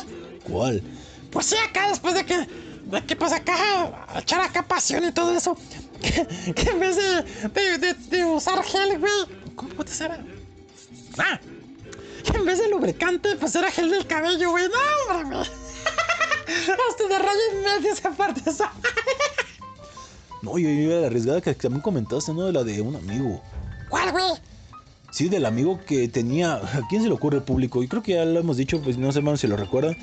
¿Cuál? Pues sí, acá después de que, de que pues acá, echar acá pasión y todo eso, que, en vez de, de, de, usar gel, güey, ¿cómo puede ser? Ah, que en vez de lubricante, pues era gel del cabello, güey, no, hombre, Hasta de raya y media esa parte esa. No, yo iba a la arriesgada que también comentaste, ¿no? De la de un amigo. ¿Cuál, güey? Sí, del amigo que tenía. ¿A quién se le ocurre el público? Y creo que ya lo hemos dicho, pues no sé, hermano, si lo recuerdan.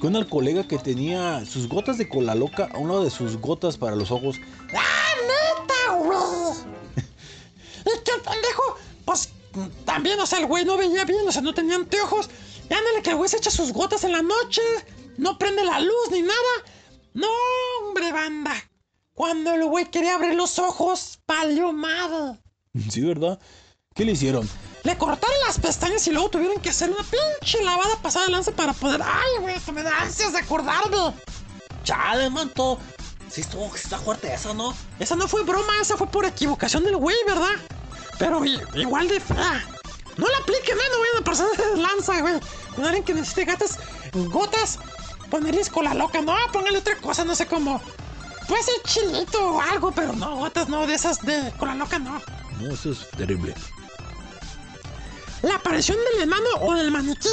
Con un colega que tenía sus gotas de cola loca a un lado de sus gotas para los ojos. ¡Ah, neta, güey! ¿Y qué pendejo? Pues también, o sea, el güey no veía bien, o sea, no tenía anteojos. Y ándale, que el güey se echa sus gotas en la noche. No prende la luz ni nada. No, hombre, banda. Cuando el güey quería abrir los ojos, palió madre. Sí, ¿verdad? ¿Qué le hicieron? Le cortaron las pestañas y luego tuvieron que hacer una pinche lavada pasada de lance para poder. ¡Ay, güey! Se me da ansias de acordarme. Chale, manto. Sí, estuvo, está fuerte esa, ¿no? Esa no fue broma, esa fue por equivocación del güey, ¿verdad? Pero igual de fea. No la apliquen, ¿eh? No vayan a pasar de lanza, güey. No alguien que necesite gatas, gotas, ponerles cola loca. No, póngale otra cosa, no sé cómo. Puede ser chilito o algo, pero no, gotas no, de esas de cola loca no. No, eso es terrible. La aparición del enano o del maniquí.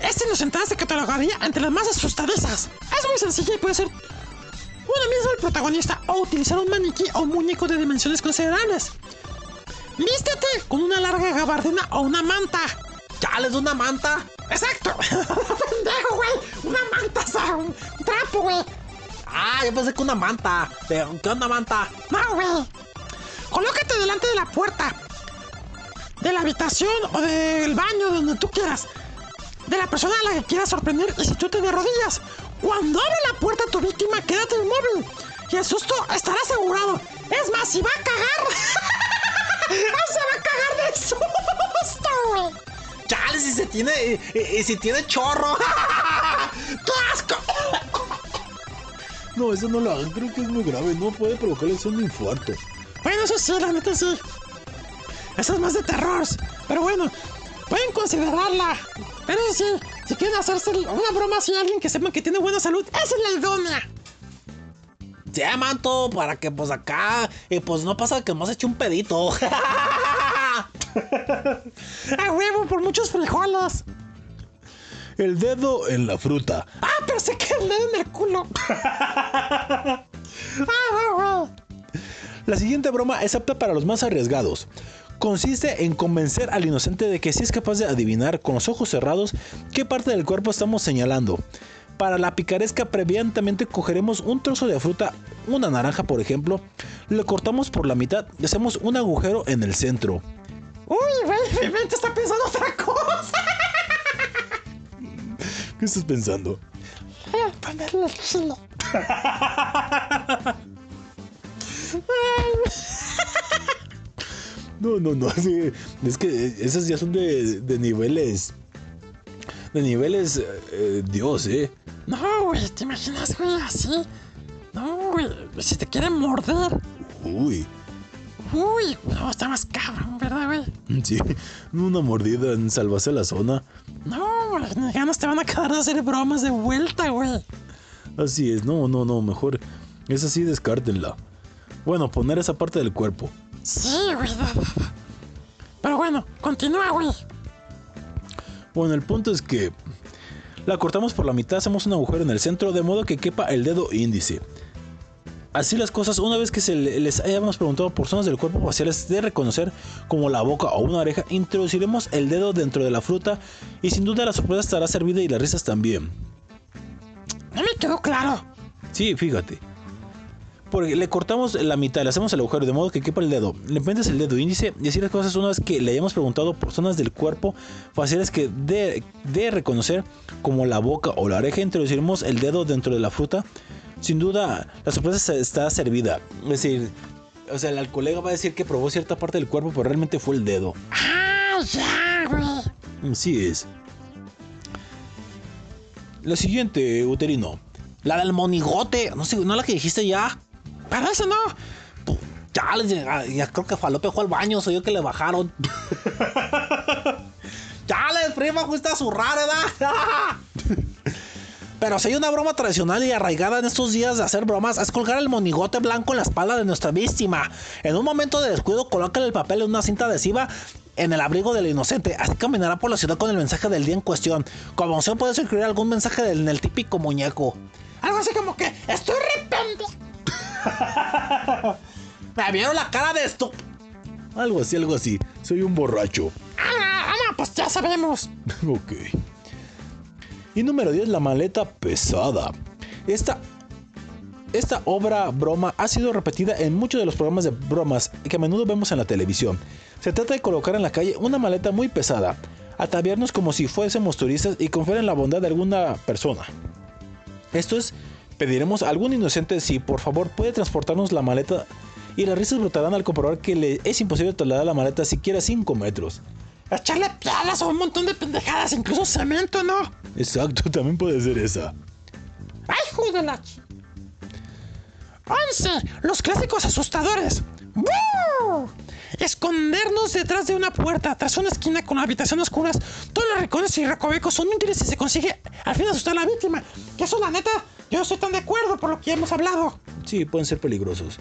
Esta inocentada se catalogaría entre las más asustadizas. Es muy sencilla y puede ser uno mismo el protagonista o utilizar un maniquí o muñeco de dimensiones considerables. Vístete con una larga gabardina o una manta. Chales, una manta. Exacto. Pendejo, güey. Una manta, o sea, un trapo, güey. Ah, yo pensé que una manta. ¿Qué onda, manta? No, güey. Colócate delante de la puerta. De la habitación o del baño, donde tú quieras. De la persona a la que quieras sorprender y si tú te de rodillas. Cuando abre la puerta tu víctima, quédate inmóvil. Y el susto estará asegurado. Es más, si va a cagar. se va a cagar de susto, güey. Chales, si se tiene. Y, y- y si tiene chorro. ¡Qué asco! No, eso no lo hagan, creo que es muy grave. No puede provocarles un infarto. Bueno, eso sí, la neta sí. Eso es más de terror. Pero bueno, pueden considerarla. Pero sí, si quieren hacerse una broma así a alguien que sepan que tiene buena salud, esa es la idónea. Sí, manto, para que pues acá. Y pues no pasa que hemos hecho un pedito. A huevo, por muchos frijoles. El dedo en la fruta. Ah, pero se queda el dedo en el culo. La siguiente broma es apta para los más arriesgados. Consiste en convencer al inocente de que sí es capaz de adivinar con los ojos cerrados qué parte del cuerpo estamos señalando. Para la picaresca previamente cogeremos un trozo de fruta, una naranja por ejemplo, lo cortamos por la mitad y hacemos un agujero en el centro. Uy, güey, mi mente está pensando otra ¿Qué estás pensando? Eh, Ponerle el chilo. No, no, no. Es que esas ya son de, de niveles. De niveles. eh, Dios, eh. No, güey, ¿te imaginas, güey, así? No, güey, si te quieren morder. Uy. Uy, no, está más cabrón, ¿verdad, güey? Sí. Una mordida en salvarse la zona. No, güey, ni ganas te van a quedar de hacer bromas de vuelta, güey. Así es. No, no, no. Mejor. Es así, descártenla. Bueno, poner esa parte del cuerpo. Sí, güey. Pero bueno, continúa, güey. Bueno, el punto es que. La cortamos por la mitad, hacemos un agujero en el centro de modo que quepa el dedo índice. Así las cosas, una vez que se le- les hayamos preguntado por zonas del cuerpo faciales de reconocer como la boca o una oreja, introduciremos el dedo dentro de la fruta y sin duda la sorpresa estará servida y las risas también. No me quedó claro. Sí, fíjate. Porque le cortamos la mitad, le hacemos el agujero de modo que quepa el dedo. Le metes el dedo índice y así las cosas una vez que le hayamos preguntado por zonas del cuerpo faciales que de, de reconocer como la boca o la oreja, introduciremos el dedo dentro de la fruta. Sin duda, la sorpresa está servida. Es decir, o sea, el colega va a decir que probó cierta parte del cuerpo, pero realmente fue el dedo. Ah, ya, güey. Así es. La siguiente, uterino. La del monigote. No sé, no la que dijiste ya. Para eso no. Ya, ya creo que Falope fue al baño, soy yo que le bajaron. ya, les prima, fuiste a zurrar, ¿verdad? Pero si hay una broma tradicional y arraigada en estos días de hacer bromas, es colgar el monigote blanco en la espalda de nuestra víctima. En un momento de descuido, colócale el papel en una cinta adhesiva en el abrigo del inocente. Así caminará por la ciudad con el mensaje del día en cuestión. Como opción puedes incluir algún mensaje del, en el típico muñeco. Algo así como que estoy repente. Me vieron la cara de esto. Algo así, algo así. Soy un borracho. Ah, no, pues ya sabemos. ok. Y número 10, la maleta pesada. Esta, esta obra broma ha sido repetida en muchos de los programas de bromas que a menudo vemos en la televisión. Se trata de colocar en la calle una maleta muy pesada, ataviarnos como si fuésemos turistas y confiar en la bondad de alguna persona. Esto es, pediremos a algún inocente si por favor puede transportarnos la maleta y las risas brotarán al comprobar que le es imposible trasladar la maleta siquiera 5 metros. Echarle piedras o un montón de pendejadas, incluso cemento, ¿no? Exacto, también puede ser esa. ¡Ay, hijo de la ch- 11. Los clásicos asustadores. ¡Bú! Escondernos detrás de una puerta, tras una esquina con habitaciones oscuras. Todos los rincones y recovecos son útiles si se consigue al fin asustar a la víctima. Que eso, la neta, yo no estoy tan de acuerdo por lo que hemos hablado. Sí, pueden ser peligrosos.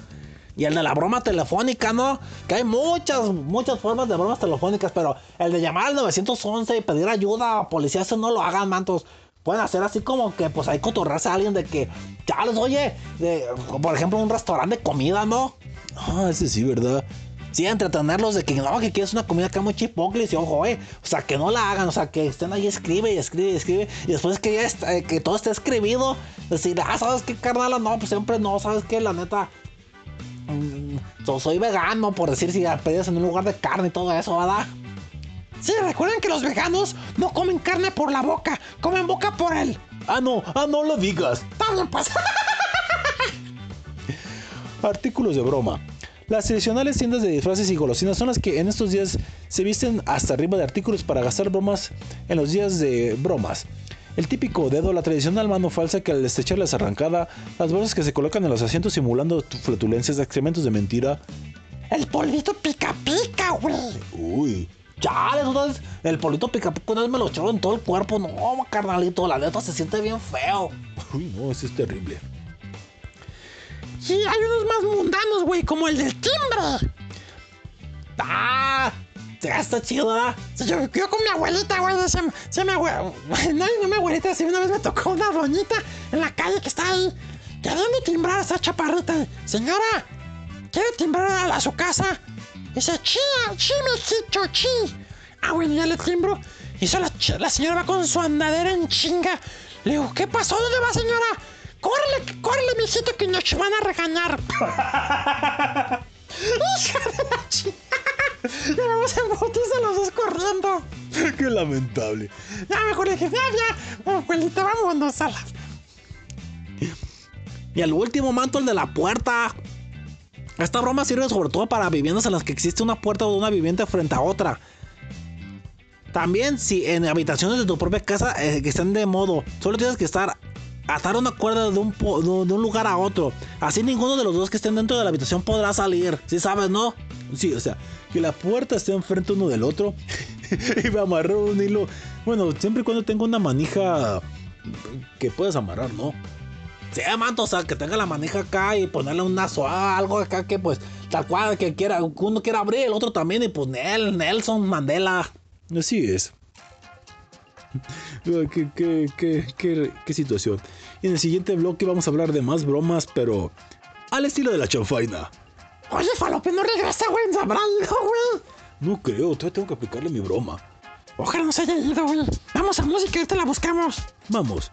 Y el de la broma telefónica, ¿no? Que hay muchas, muchas formas de bromas telefónicas, pero el de llamar al 911 y pedir ayuda a policías, eso no lo hagan, mantos. Pueden hacer así como que, pues, hay cotorrarse a alguien de que, ya les oye, de, por ejemplo, un restaurante de comida, ¿no? Ah, ese sí, ¿verdad? Sí, entretenerlos de que no, que quieres una comida acá muy chipocles y ojo, eh. O sea, que no la hagan, o sea, que estén ahí, escribe y escribe y escribe. Y después que ya eh, que todo esté escribido, decir, ah, ¿sabes qué, carnal? No, pues siempre no, ¿sabes qué? La neta. Mm, so- soy vegano, por decir, si pedías en un lugar de carne y todo eso, ¿verdad? Sí, recuerden que los veganos no comen carne por la boca, comen boca por el. Ah, no, ah, no lo digas. Pues. Artículos de broma. Las tradicionales tiendas de disfraces y golosinas son las que en estos días se visten hasta arriba de artículos para gastar bromas en los días de bromas. El típico dedo, la tradicional mano falsa que al estrecharles arrancada, las bolsas que se colocan en los asientos simulando flatulencias, excrementos de mentira. El polvito pica pica, güey. Uy, Chale, una vez, el polito picapico una vez me lo echaron en todo el cuerpo. No, carnalito, la neta se siente bien feo. uy, no, eso es terrible. Y hay unos más mundanos, güey, como el del timbre. ¡Ah! Está chido, ¿verdad? Yo, yo con mi abuelita, güey, decía mi abuela, no, no mi abuelita, sí, una vez me tocó una doñita en la calle que está ahí, queriendo timbrar a esa chaparrita. Señora, ¿quiere timbrar a, a su casa? Dice, chi, chi, mijito, chi. Ah, bueno, ya le timbro. Y eso la, la señora va con su andadera en chinga. Le digo, ¿qué pasó? ¿Dónde va, señora? Córrele, córrele, mijito, que nos van a regañar. Hija de la chingada. Y vamos en bautiza los dos corriendo. Qué lamentable. Ya mejor le dije, ya, ya, abuelita, vámonos a la... Y el último manto, el de la puerta. Esta broma sirve sobre todo para viviendas en las que existe una puerta de una vivienda frente a otra. También si en habitaciones de tu propia casa eh, que estén de modo, solo tienes que estar atar una cuerda de un, de un lugar a otro. Así ninguno de los dos que estén dentro de la habitación podrá salir. ¿Sí sabes, no? Sí, o sea, que la puerta esté enfrente uno del otro y va a amarrar un hilo. Bueno, siempre y cuando tenga una manija que puedas amarrar, ¿no? Sí, manto, o sea, que tenga la manija acá y ponerle un lazo, ah, algo acá que pues tal cual que quiera, uno quiera abrir, el otro también y pues Nel, Nelson Mandela. Así es. ¿Qué, qué, qué, qué, situación. Y en el siguiente bloque vamos a hablar de más bromas, pero al estilo de la chanfaina. Oye, Falope, no regresa, güey, ido, güey. No creo, todavía tengo que aplicarle mi broma. Ojalá no se haya ido, güey. Vamos a música ahorita la buscamos. Vamos.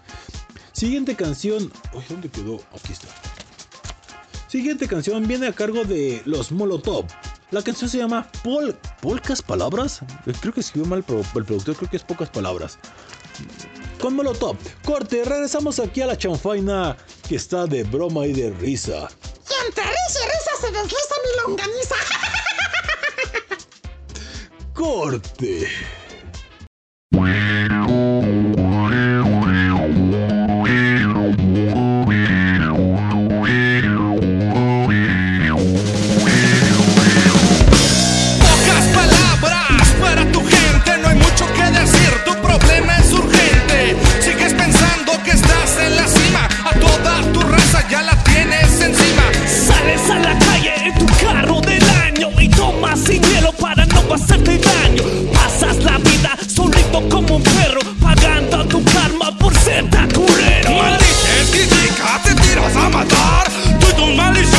Siguiente canción. Uy, ¿dónde quedó? Aquí está. Siguiente canción viene a cargo de los Molotov. La canción se llama Pol ¿Polcas Palabras? Eh, Creo que escribió mal pro- el productor, creo que es pocas palabras. Con Molotov. Corte, regresamos aquí a la chanfaina que está de broma y de risa. Y entre risa y risa se desliza mi longaniza. Corte. o hacerte daño. Pasas la vida solito como un perro, pagando tu karma por ser tan culero. Maldices, criticas, te tiras a matar. Tú y tus maldiciones.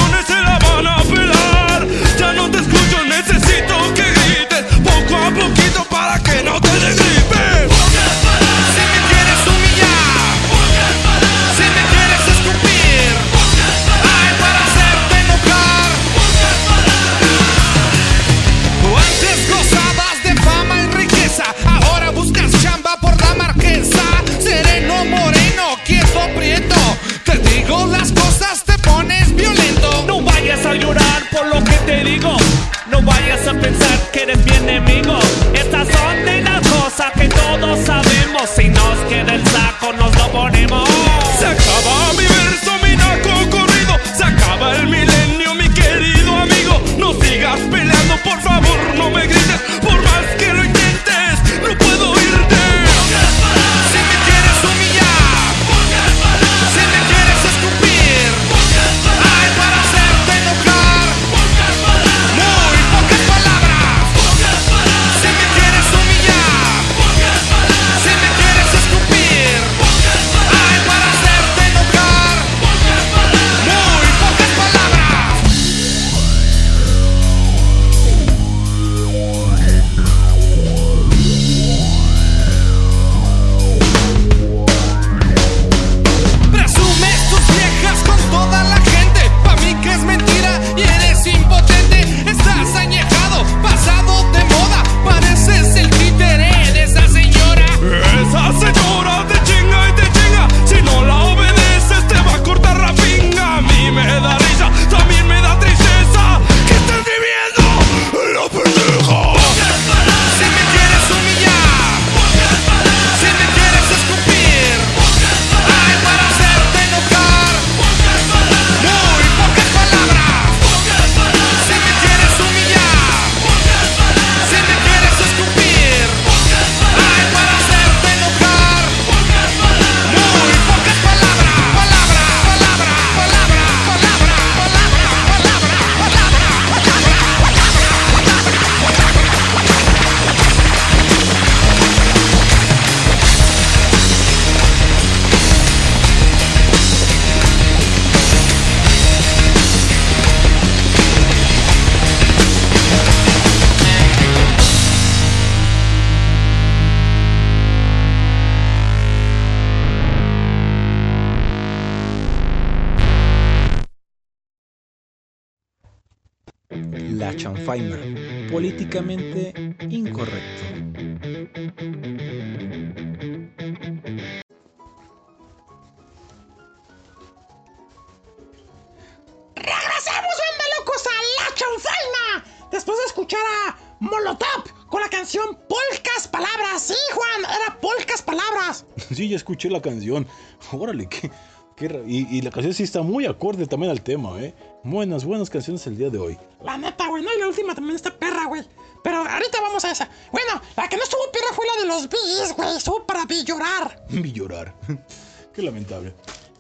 Escuché la canción. Órale, qué, qué y, y la canción sí está muy acorde también al tema, ¿eh? Buenas, buenas canciones el día de hoy. La neta, güey, no, y la última también está perra, güey. Pero ahorita vamos a esa. Bueno, la que no estuvo perra fue la de los bis, güey. Estuvo para llorar. Vi llorar. qué lamentable.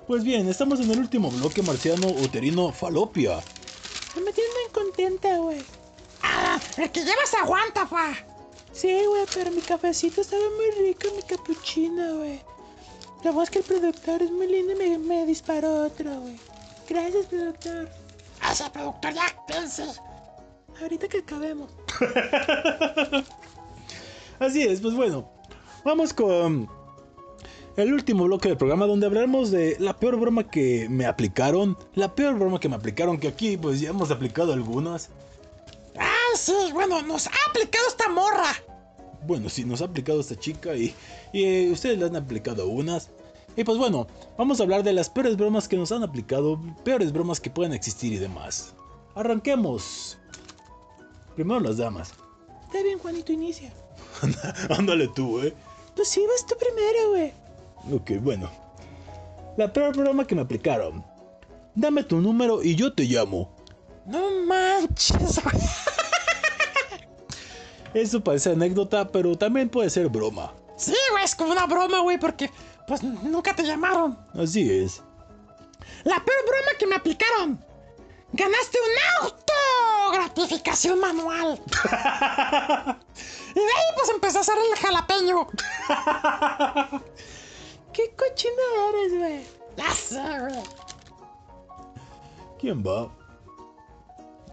Pues bien, estamos en el último bloque marciano uterino falopia. Me tiene bien contenta, güey. Ah, el que llevas aguanta, fa. Sí, güey, pero mi cafecito estaba muy rico, mi capuchino, güey. La voz que el productor es muy lindo y me, me disparó otro, güey. Gracias, productor. Ese productor ya piense. Ahorita que acabemos. Así es, pues bueno. Vamos con el último bloque del programa donde hablaremos de la peor broma que me aplicaron. La peor broma que me aplicaron, que aquí pues ya hemos aplicado algunas. Ah, sí, bueno, nos ha aplicado esta morra. Bueno, sí, nos ha aplicado esta chica y, y eh, ustedes le han aplicado unas. Y pues bueno, vamos a hablar de las peores bromas que nos han aplicado, peores bromas que pueden existir y demás. Arranquemos. Primero las damas. Está bien, Juanito, inicia. Ándale tú, eh. Pues sí, vas tú primero, güey. Ok, bueno. La peor broma que me aplicaron. Dame tu número y yo te llamo. No manches, güey. Eso parece anécdota, pero también puede ser broma. Sí, güey, es como una broma, güey, porque pues nunca te llamaron. Así es. La peor broma que me aplicaron. Ganaste un auto. Gratificación manual. y de ahí pues empecé a hacer el jalapeño. ¿Qué cochina eres, güey? Ya sé, güey. ¿Quién va?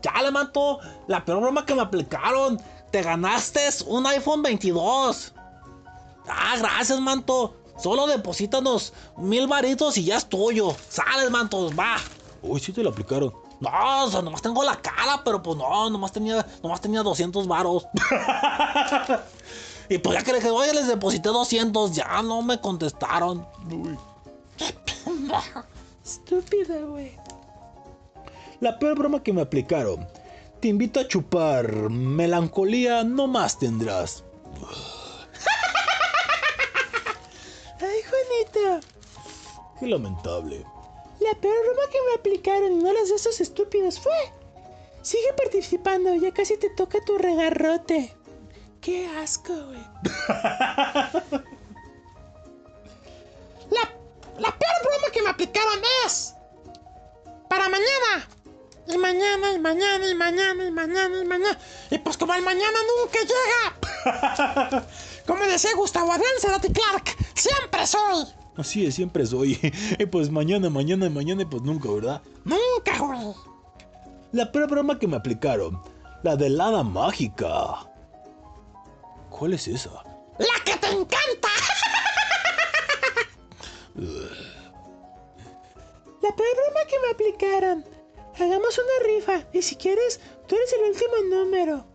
Chale, manto, la peor broma que me aplicaron. Te ganaste un iPhone 22. Ah, gracias, manto. Solo deposítanos mil varitos y ya es tuyo. Sales, manto, va. Uy, sí te lo aplicaron. No, o sea, nomás tengo la cara, pero pues no, nomás tenía, nomás tenía 200 varos. y pues ya que le dije, oye, les deposité 200, ya no me contestaron. Uy. Estúpida, güey. La peor broma que me aplicaron. Te invito a chupar. Melancolía no más tendrás. Ay, Juanito. Qué lamentable. La peor broma que me aplicaron y no las de esos estúpidos fue. Sigue participando, ya casi te toca tu regarrote. Qué asco, güey. La, la peor broma que me aplicaron es. Para mañana. Y mañana, y mañana, y mañana, y mañana, y mañana. Y pues como el mañana nunca llega. como decía Gustavo Adrián Cerati Clark, siempre soy. Así es, siempre soy. Y pues mañana, mañana, mañana, y pues nunca, ¿verdad? Nunca, güey. La peor broma que me aplicaron. La de hada mágica. ¿Cuál es esa? La que te encanta. La peor broma que me aplicaron. Hagamos una rifa y si quieres, tú eres el último número.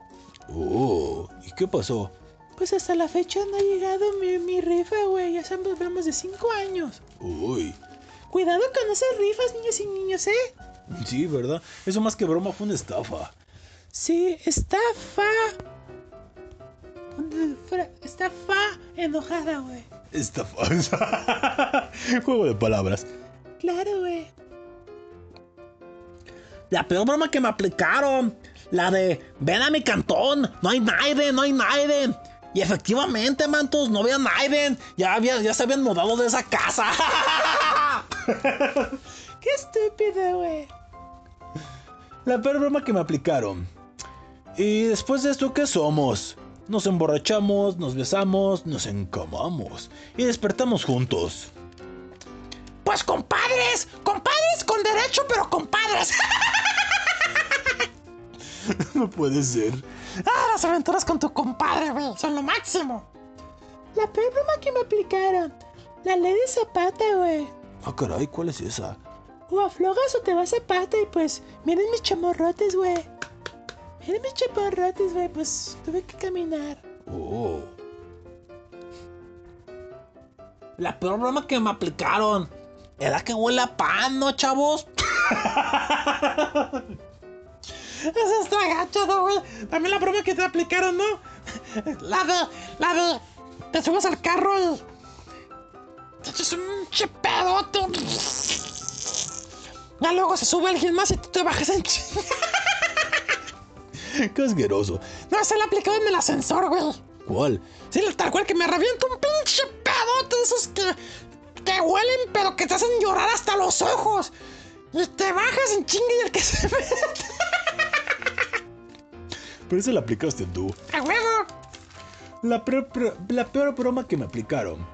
Oh, ¿y qué pasó? Pues hasta la fecha no ha llegado mi, mi rifa, güey. Ya son bromas de 5 años. Uy, Cuidado con esas rifas, niños y niños, ¿eh? sí, ¿verdad? Eso más que broma fue una estafa. Sí, estafa. Estafa enojada, güey. Estafa. Juego de palabras. Claro, güey. La peor broma que me aplicaron. La de, ven a mi cantón, no hay nadie, no hay nadie. Y efectivamente, mantos, no había nadie. Ya, había, ya se habían mudado de esa casa. Qué estúpido, güey. La peor broma que me aplicaron. Y después de esto, ¿qué somos? Nos emborrachamos, nos besamos, nos encamamos y despertamos juntos. Pues compadres, compadres con derecho, pero compadres. No puede ser. ah, las aventuras con tu compadre, güey, son lo máximo. La peor broma que me aplicaron. La ley de Zapata, güey. Ah, caray, ¿cuál es esa? O aflojas o te vas Zapata y pues, miren mis chamorrotes, güey. Eran mis chaparrotes, güey, pues tuve que caminar. Oh. La peor broma que me aplicaron era que huele a pan, ¿no, chavos? Eso está gacho, ¿no, güey? También la broma que te aplicaron, ¿no? La de. La de. Te subes al carro y. Te echas un chepedote. Ya luego se sube alguien más y tú te bajas en Qué asqueroso. No, se le aplicado en el ascensor, güey. ¿Cuál? Sí, tal cual que me revienta un pinche pedote de esos que. Que huelen, pero que te hacen llorar hasta los ojos. Y te bajas en chinga y el que se mete. Pero esa la aplicaste tú. ¡A huevo! La peor, la peor broma que me aplicaron.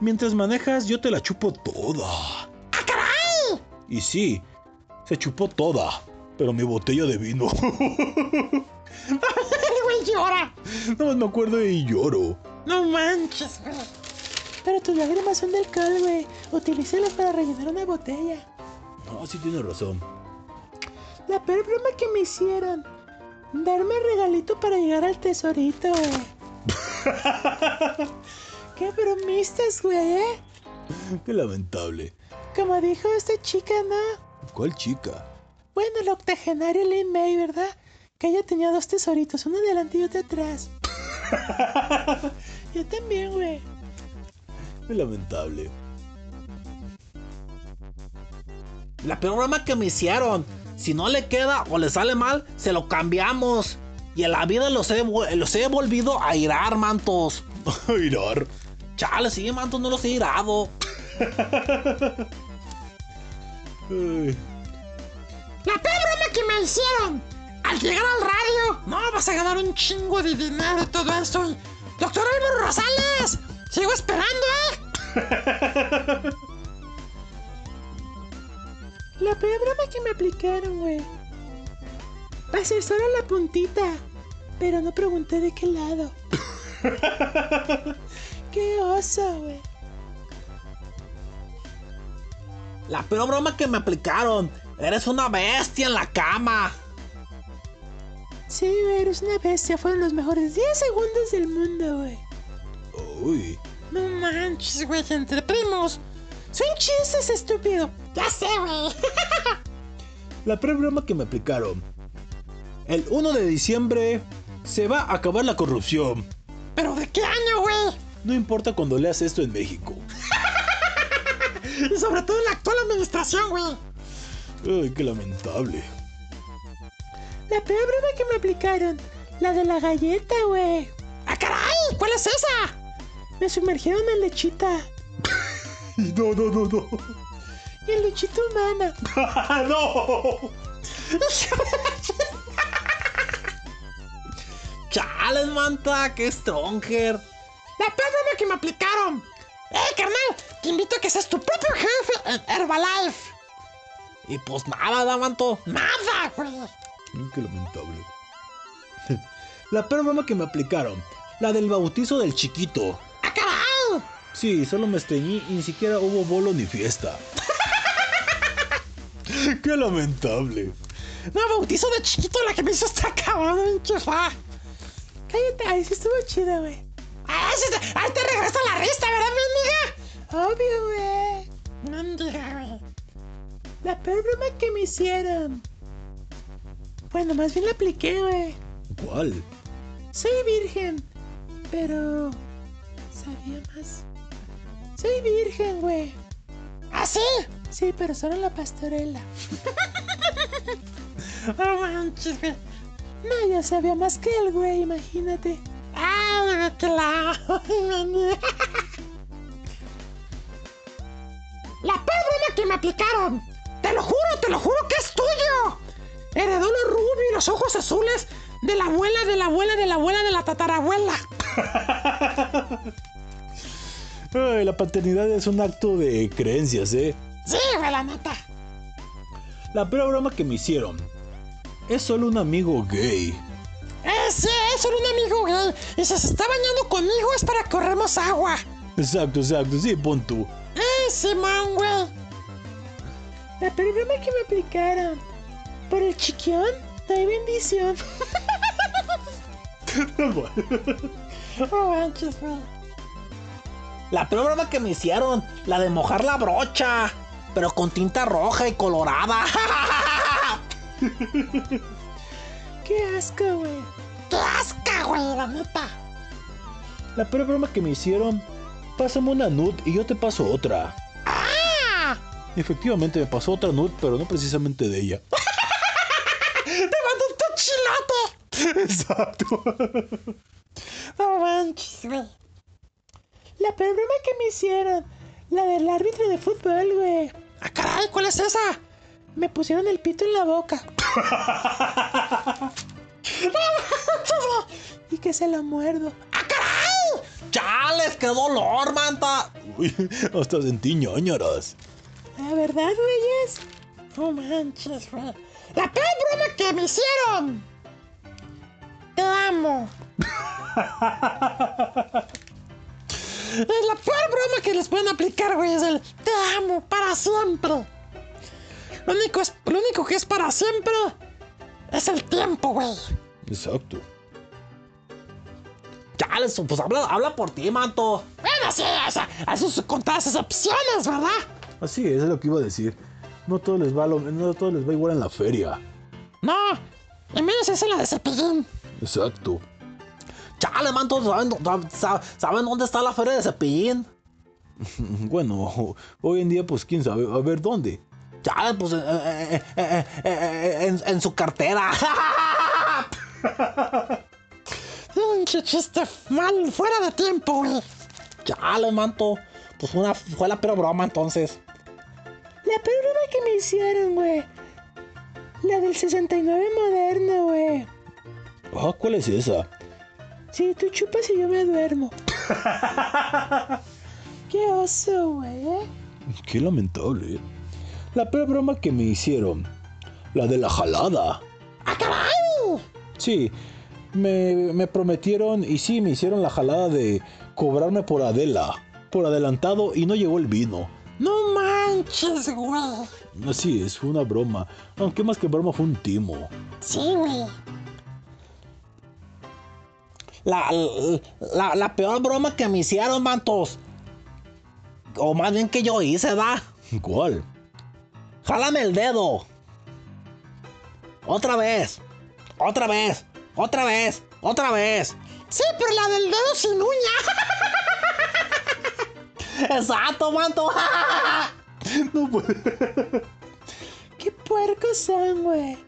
Mientras manejas, yo te la chupo toda. ¡Ah, caray! Y sí, se chupó toda. Pero mi botella de vino. El güey llora. Nada más me acuerdo y lloro. No manches, güey. Pero tus lágrimas son de alcohol, güey. Utilícelas para rellenar una botella. No, sí tienes razón. La peor broma que me hicieron. Darme regalito para llegar al tesorito, güey. Qué bromistas, güey, ¿eh? Qué lamentable. Como dijo esta chica, ¿no? ¿Cuál chica? Bueno, el octogenario Lin May, ¿verdad? Que ella tenía dos tesoritos, uno delante y otro atrás. Yo también, güey. Qué lamentable. La peor broma que me hicieron. Si no le queda o le sale mal, se lo cambiamos. Y en la vida los he, los he volvido a irar, mantos. Irar. Chale, sí, mantos, no los he irado. La peor broma que me hicieron. Al llegar al radio, no vas a ganar un chingo de dinero y todo eso. Doctor Álvaro Rosales, sigo esperando, ¿eh? La peor broma que me aplicaron, güey. Va a ser solo la puntita. Pero no pregunté de qué lado. qué oso, güey. La peor broma que me aplicaron. Eres una bestia en la cama. Sí, güey, eres una bestia. Fueron los mejores 10 segundos del mundo, güey. Uy. No manches, güey, entre primos. Son chistes, estúpido. Ya sé, güey. La peor broma que me aplicaron. El 1 de diciembre se va a acabar la corrupción. ¿Pero de qué año, güey? No importa cuando leas esto en México. Y sobre todo en la actual administración, güey. Ay, qué lamentable. La peor broma que me aplicaron. La de la galleta, güey. ¡Ah, caray! ¿Cuál es esa? Me sumergieron en lechita. No, no, no, no. En lechita humana. ¡No! Chales, manta, qué stronger. La peor broma que me aplicaron. ¡Eh, carnal! Te invito a que seas tu propio jefe en Herbalife. Y pues nada, da manto. ¡Nada! Ay, Qué lamentable. La peor broma que me aplicaron. La del bautizo del chiquito. Sí, solo me estreñí y ni siquiera hubo bolo ni fiesta. Qué lamentable. No, bautizo de chiquito la que me hizo esta cabrón, fa. Cállate, ahí sí estuvo chido, güey. ¡Ah, sí te- ahí te regresa la rista, ¿verdad, mi amiga? Obvio, güey. Güey. La peor broma que me hicieron. Bueno, más bien la apliqué, güey. ¿Cuál? Soy virgen, pero sabía más. Soy virgen, güey. ¿Ah, sí? Sí, pero solo en la pastorela. No manches, güey. No, ya sabía más que el güey, imagínate. ¡Ay, que la... peor broma que me aplicaron. Te lo juro, te lo juro que es tuyo. Heredó lo rubio y los ojos azules de la abuela, de la abuela, de la abuela, de la tatarabuela. Ay, la paternidad es un acto de creencias, ¿eh? Sí, güey, la neta. La peor broma que me hicieron. Es solo un amigo gay. Eh, sí, es solo un amigo gay. Y si se está bañando conmigo es para que corremos agua. Exacto, exacto, sí, pon tú. Eh, Simón, güey. La peor broma que me aplicaron. Por el chiquión, No hay bendición. No manches, güey. La peor broma que me hicieron, la de mojar la brocha, pero con tinta roja y colorada. Qué asco, güey. Qué asco, güey, la neta. La peor broma que me hicieron, pásame una nud y yo te paso otra. ¡Ah! Efectivamente me pasó otra nud, pero no precisamente de ella. ¡Te mandó un chilote! Exacto. No manches, güey. La peor broma que me hicieron. La del árbitro de fútbol, güey. ¡Ah, caray! ¿Cuál es esa? Me pusieron el pito en la boca. y que se lo muerdo. ¡Ah, caray! ¡Chales! ¡Qué dolor, manta! Uy, hasta sentí ñañaras. ¿La verdad, güeyes? No manches, güey. La peor broma que me hicieron. Te amo. Es la peor broma que les pueden aplicar, güey, es el te amo para siempre. Lo único, es, lo único que es para siempre es el tiempo, güey. Exacto. Chales, pues habla, habla por ti, manto. Bueno, sí, o sea, a sus contadas excepciones, ¿verdad? Así es, es lo que iba a decir. No todo les va, lo- no todo les va igual en la feria. No, y menos es en la de Cepillín. Exacto. Chale, manto, ¿saben, dó- sa- ¿saben dónde está la feria de Cepillín? Bueno, hoy en día, pues quién sabe, a ver dónde. Chale, pues eh, eh, eh, en, en su cartera. Pinche chiste mal, fuera de tiempo, güey. Chale, manto. Pues una, fue la peor broma entonces. La peor broma que me hicieron, güey. La del 69 moderno, güey. Ah, ¿cuál es esa? Sí, tú chupas y yo me duermo. Qué oso, güey, ¿eh? Qué lamentable. La peor broma que me hicieron. La de la jalada. ¡Ah, caray! Sí, me, me prometieron y sí, me hicieron la jalada de cobrarme por Adela. Por adelantado y no llegó el vino. No manches, güey. Así es, fue una broma. Aunque más que broma fue un timo. Sí, güey. La, la, la peor broma que me hicieron, mantos. O más bien que yo hice, ¿da? ¿Cuál? Jálame el dedo. Otra vez. Otra vez. Otra vez. Otra vez. Sí, pero la del dedo sin uña. Exacto, manto. No puede. Qué puercos son, güey.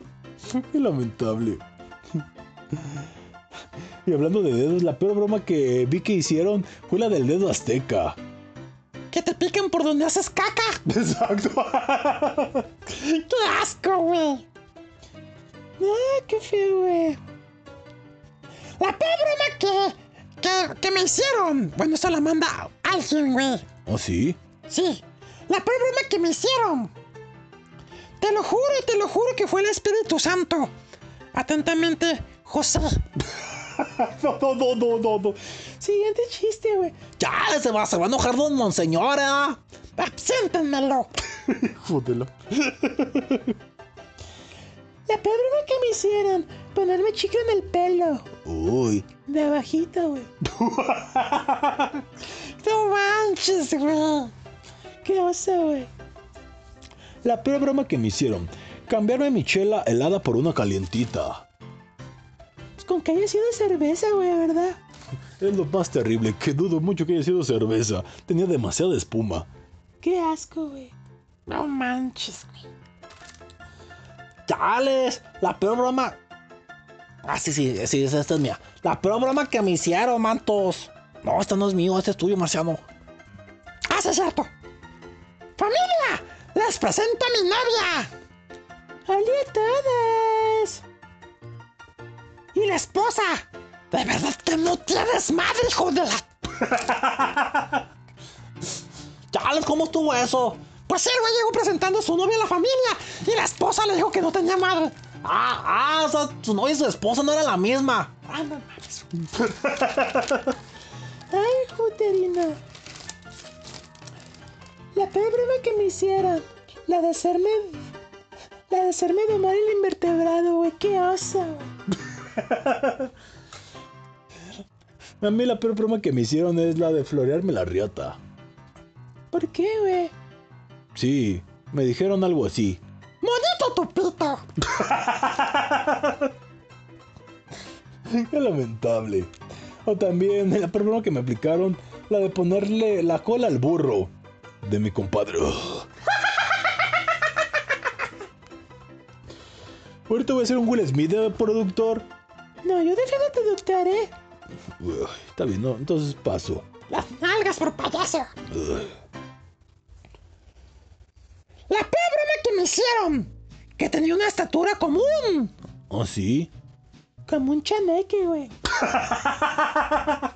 Qué lamentable. Y hablando de dedos, la peor broma que vi que hicieron fue la del dedo azteca. Que te piquen por donde haces caca. Exacto. Qué asco, güey. Ah, qué feo, güey. La peor broma que, que, que me hicieron. Bueno, eso la manda alguien, güey. ¿Oh, sí? Sí, la peor broma que me hicieron. Te lo juro, te lo juro que fue el Espíritu Santo. Atentamente, José. No, no, no, no, no, no. Siguiente chiste, güey. Ya, se va, se va a enojar don Monseñor, ¿eh? Abséntenmelo. Jodelo. La peor broma que me hicieron. Ponerme chicle en el pelo. Uy. De abajito, güey. no manches, güey. Qué oso, güey. La peor broma que me hicieron. Cambiarme mi chela helada por una calientita. Con que haya sido cerveza, güey, ¿verdad? Es lo más terrible, que dudo mucho que haya sido cerveza. Tenía demasiada espuma. Qué asco, güey. No manches, güey. Chales, la peor broma. Ah, sí, sí, sí, esta es mía. La peor broma que me hicieron, mantos. No, esta no es mío, este es tuyo, Marciano. Ah, sí, es cierto. ¡Familia! ¡Les presento a mi novia! ¡Hola a todos! ¡Y la esposa! ¡De verdad que no tienes madre, hijo de la... Chales, ¿cómo estuvo eso? Pues sí, el güey llegó presentando a su novia a la familia y la esposa le dijo que no tenía madre. Ah, ah, o sea, su novia y su esposa no eran la misma. Ah, no mames. Ay, Juterina. La peor broma que me hicieron. La de hacerme. La La de hacerme domar el invertebrado, güey. Qué oso. A mí la peor broma que me hicieron es la de florearme la riata. ¿Por qué, güey? Sí, me dijeron algo así. ¡Monito tu pito! Qué lamentable. O también la peor broma que me aplicaron, la de ponerle la cola al burro de mi compadre. Ahorita voy a hacer un Will Smith de productor. No, yo tu doctor, ¿eh? Uy, está bien, ¿no? Entonces paso. Las nalgas por payaso. La peor broma que me hicieron. Que tenía una estatura común. ¿Ah, sí? Como un chaneque, güey. ¡Ándale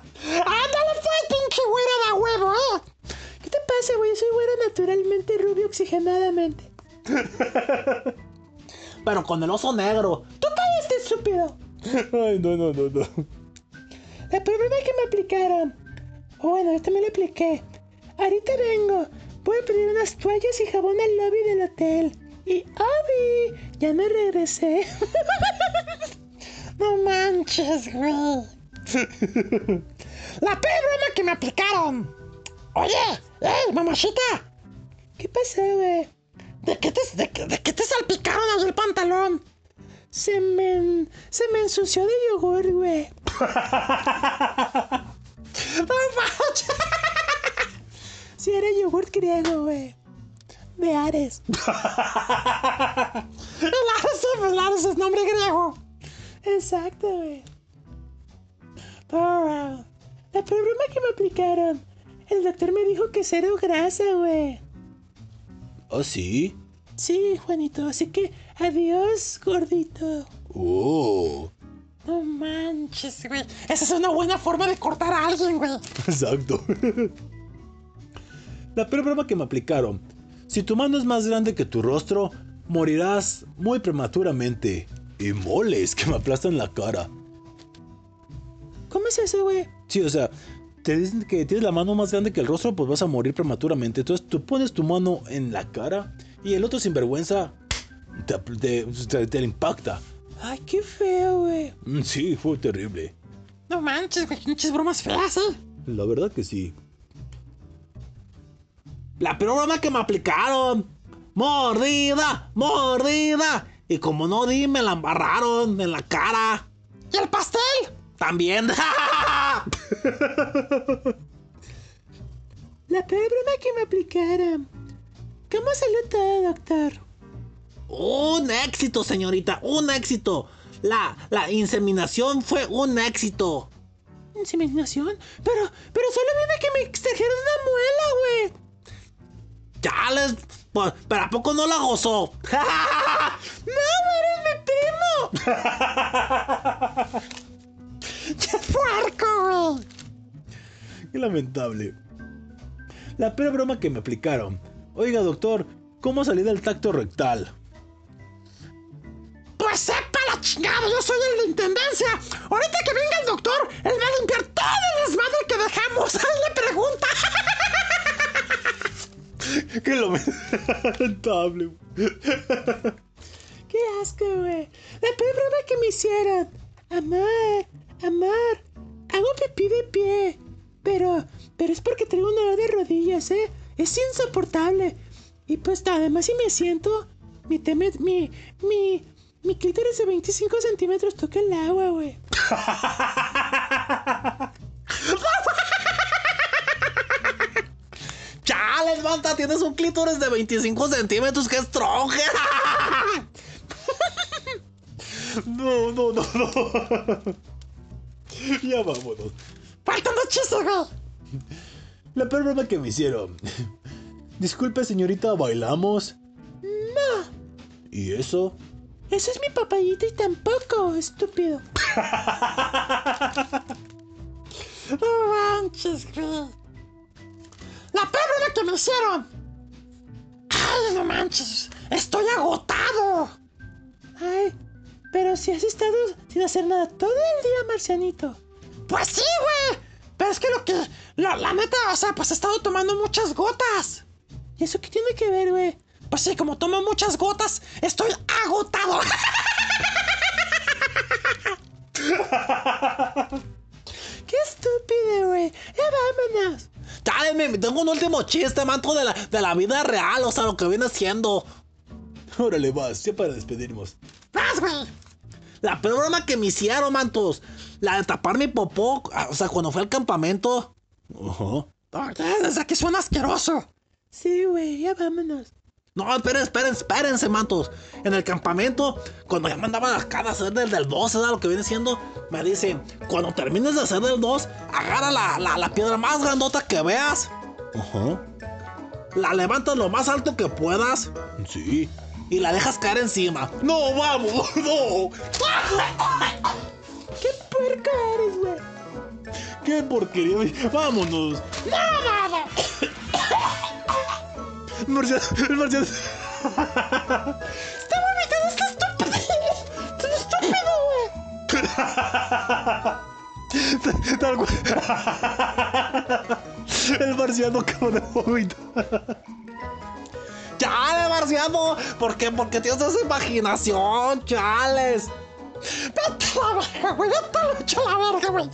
pues, pinche güera de huevo, eh! ¿Qué te pasa, güey? Soy güero naturalmente rubio oxigenadamente. Pero con el oso negro. ¡Tú cállate, estúpido! Ay, no, no, no, no. La problema que me aplicaron. Bueno, yo también lo apliqué. Ahorita vengo. Voy a pedir unas toallas y jabón al lobby del hotel. Y ¡Abi! Ya me regresé. No manches, güey. La peor broma que me aplicaron. Oye, ¡eh, mamachita! ¿Qué pasó, güey? ¿De qué te, de, de qué te salpicaron ahí el pantalón? Se me, se me ensució de yogur, güey. Si era yogur griego, güey. De Ares. El Ares, el Ares es nombre griego. Exacto, güey. Oh, la peor broma que me aplicaron. El doctor me dijo que cero grasa, güey. ¿Ah, sí? Sí, Juanito, así que adiós, gordito. Oh, No manches, güey. Esa es una buena forma de cortar a alguien, güey. exacto. La peor broma que me aplicaron. Si tu mano es más grande que tu rostro, morirás muy prematuramente. Y moles que me aplastan la cara. ¿Cómo es eso, güey? Sí, o sea, te dicen que tienes la mano más grande que el rostro, pues vas a morir prematuramente. Entonces tú pones tu mano en la cara y el otro sinvergüenza te, te, te- te impacta. Ay, qué feo, güey. Mm, Sí, fue terrible. No manches, güey. Pinches bromas feas, ¿eh? La verdad que sí. La peor broma que me aplicaron. Mordida, mordida. Y como no di, me la embarraron en la cara. ¿Y el pastel? También. La peor broma que me aplicaron. ¿Cómo salió todo, doctor? un éxito, señorita, un éxito. La, la inseminación fue un éxito. ¿Inseminación? Pero, pero solo viene que me extrajeron una muela, güey. Ya les. pues, Pero ¿a poco no la gozó? ¡No, eres mi primo! ¡Qué puerco, güey! Qué lamentable. La peor broma que me aplicaron. Oiga, doctor, ¿cómo salí del tacto rectal? Pues sepa la chingada, yo soy el de intendencia. Ahorita que venga el doctor, él va a limpiar todo el desmadre que dejamos. Ahí le pregunta. Qué lamentable. ¡Qué asco, güey! La peor broma que me hicieron. Amar, amar. Hago pipí de pie. Pero, pero es porque traigo un dolor de rodillas, ¿eh? Es insoportable. Y pues además si me siento, mi, teme- mi, mi, mi clítoris de 25 centímetros toca el agua, güey. Chales, banda, tienes un clítoris de 25 centímetros que es tronje. No, no, no, no. Ya vámonos. Faltan dos chistes. La peor broma que me hicieron. Disculpe, señorita, ¿bailamos? No, ¿Y eso? eso es mi papayita y tampoco, estúpido. No manches, güey. La peor broma que me hicieron. Ay, no manches. Estoy agotado. Ay, pero si has estado sin hacer nada todo el día, Marcianito. Pues sí, güey. Pero es que lo que. La, la neta, o sea, pues he estado tomando muchas gotas. ¿Y eso qué tiene que ver, güey? Pues sí, como tomo muchas gotas, estoy agotado. Qué estúpido, güey. Ya vámonos. Dale, me, tengo un último chiste, manto, de la, de la vida real, o sea, lo que viene siendo. Órale, vas, ya para despedirnos. Vas, güey. La peor broma que me hicieron, mantos. La de tapar mi popó, ah, o sea, cuando fue al campamento. Ajá. Oye, desde aquí suena asqueroso. Sí, güey, ya vámonos. No, esperen, esperen, espérense, mantos. En el campamento, cuando ya me andaban acá a hacer del, del 2, ¿sabes lo que viene siendo? Me dicen, cuando termines de hacer del 2, agarra la, la, la piedra más grandota que veas, Ajá. la levantas lo más alto que puedas Sí. y la dejas caer encima. No, vamos, no. Qué puerca eres, güey. Qué porquería. güey. Vámonos. Marciano, el marciano. Está vomitando, está estúpido. Está estúpido, güey. Tal cual. El marciano acaba de vomitar. Chale, marciano. ¿Por qué? Porque tienes esa imaginación, chales. Vete a la verga, güey. Vete a la verga, güey.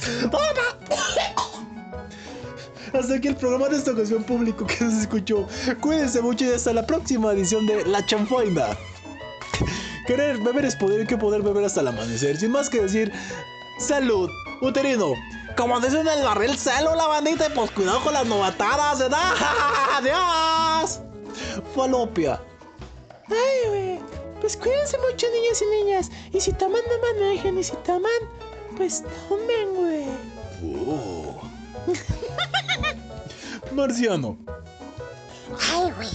Hasta aquí el programa de esta ocasión público que nos escuchó. Cuídense mucho y hasta la próxima edición de La Chanfaina. Querer beber es poder, que poder beber hasta el amanecer. Sin más que decir, salud, uterino. Como dicen en el barril celo, la bandita, y pues cuidado con las novatadas, ¿verdad? ¡Adiós! Falopia. Ay, güey. Pues cuídense mucho, niños y niñas. Y si toman, no manejen. Y si toman, pues tomen, güey. Oh. Marciano. Ay, güey.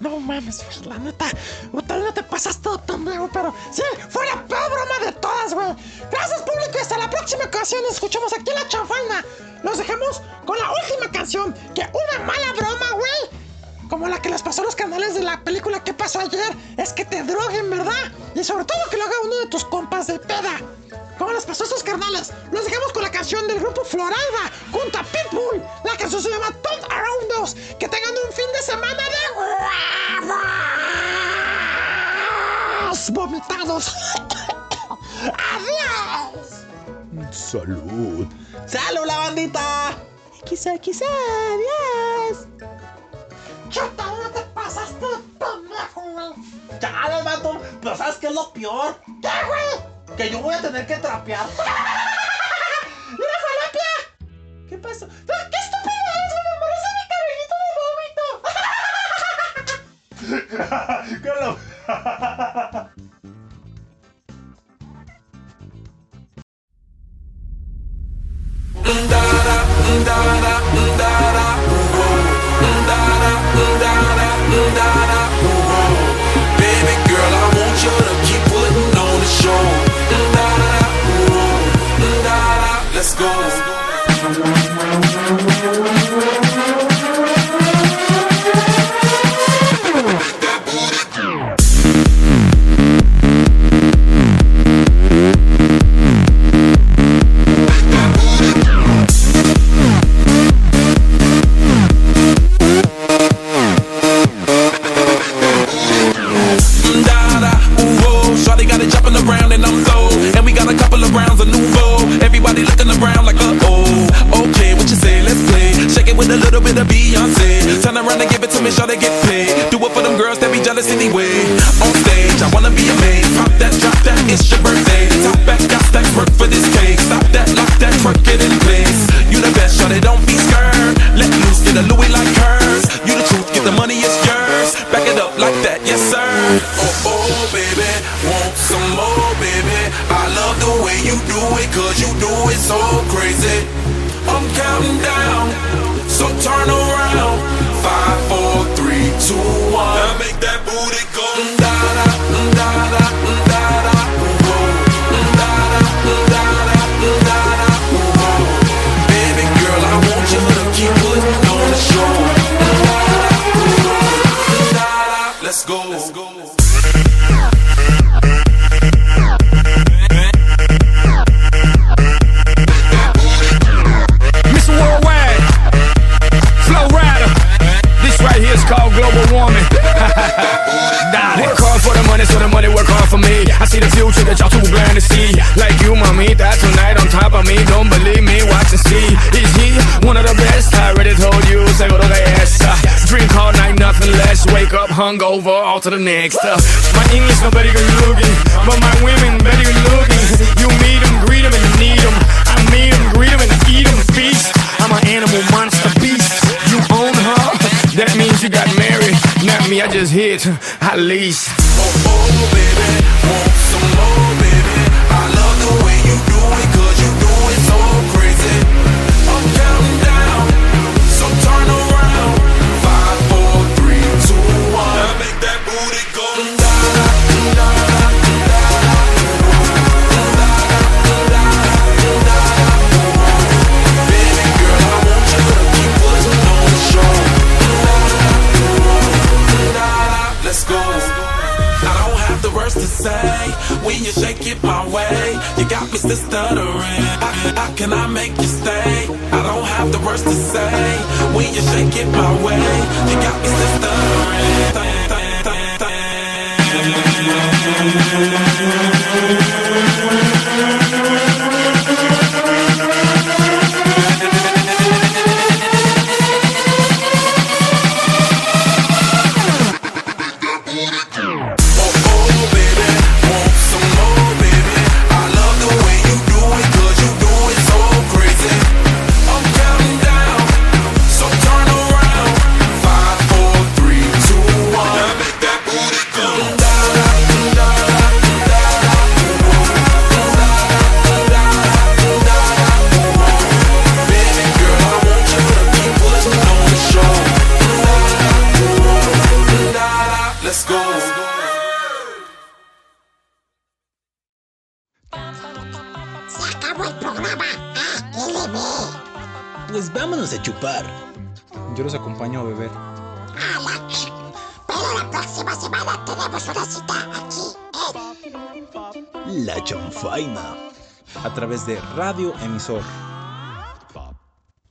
No mames, güey. La neta, tal no te pasaste de pendejo, pero sí, fue la peor broma de todas, güey. Gracias, público, y hasta la próxima ocasión. Nos escuchamos aquí en la chanfaina. Los dejamos con la última canción. Que una mala broma, güey. Como la que les pasó a los canales de la película que pasó ayer. Es que te droguen, ¿verdad? Y sobre todo que lo haga uno de tus compas de peda. ¿Cómo les pasó a estos carnales? Los dejamos con la canción del grupo Floralba junto a Pitbull. La canción se llama Turn Around Us. Que tengan un fin de semana de huevos vomitados. Adiós. Salud. ¡Salud, la bandita! Quizá, quizá, adiós. Chuta, no te pasaste de pendejo, güey. Chale, vato. Pero ¿sabes qué es lo peor? ¿Qué, güey? Que yo voy a tener que trapear. ¡Mira, falopia! ¿Qué pasó? ¡Ah, ¡Qué estúpido eres, güey! ¡Me parece mi cabellito de vómito! ¿Qué lo- to the next.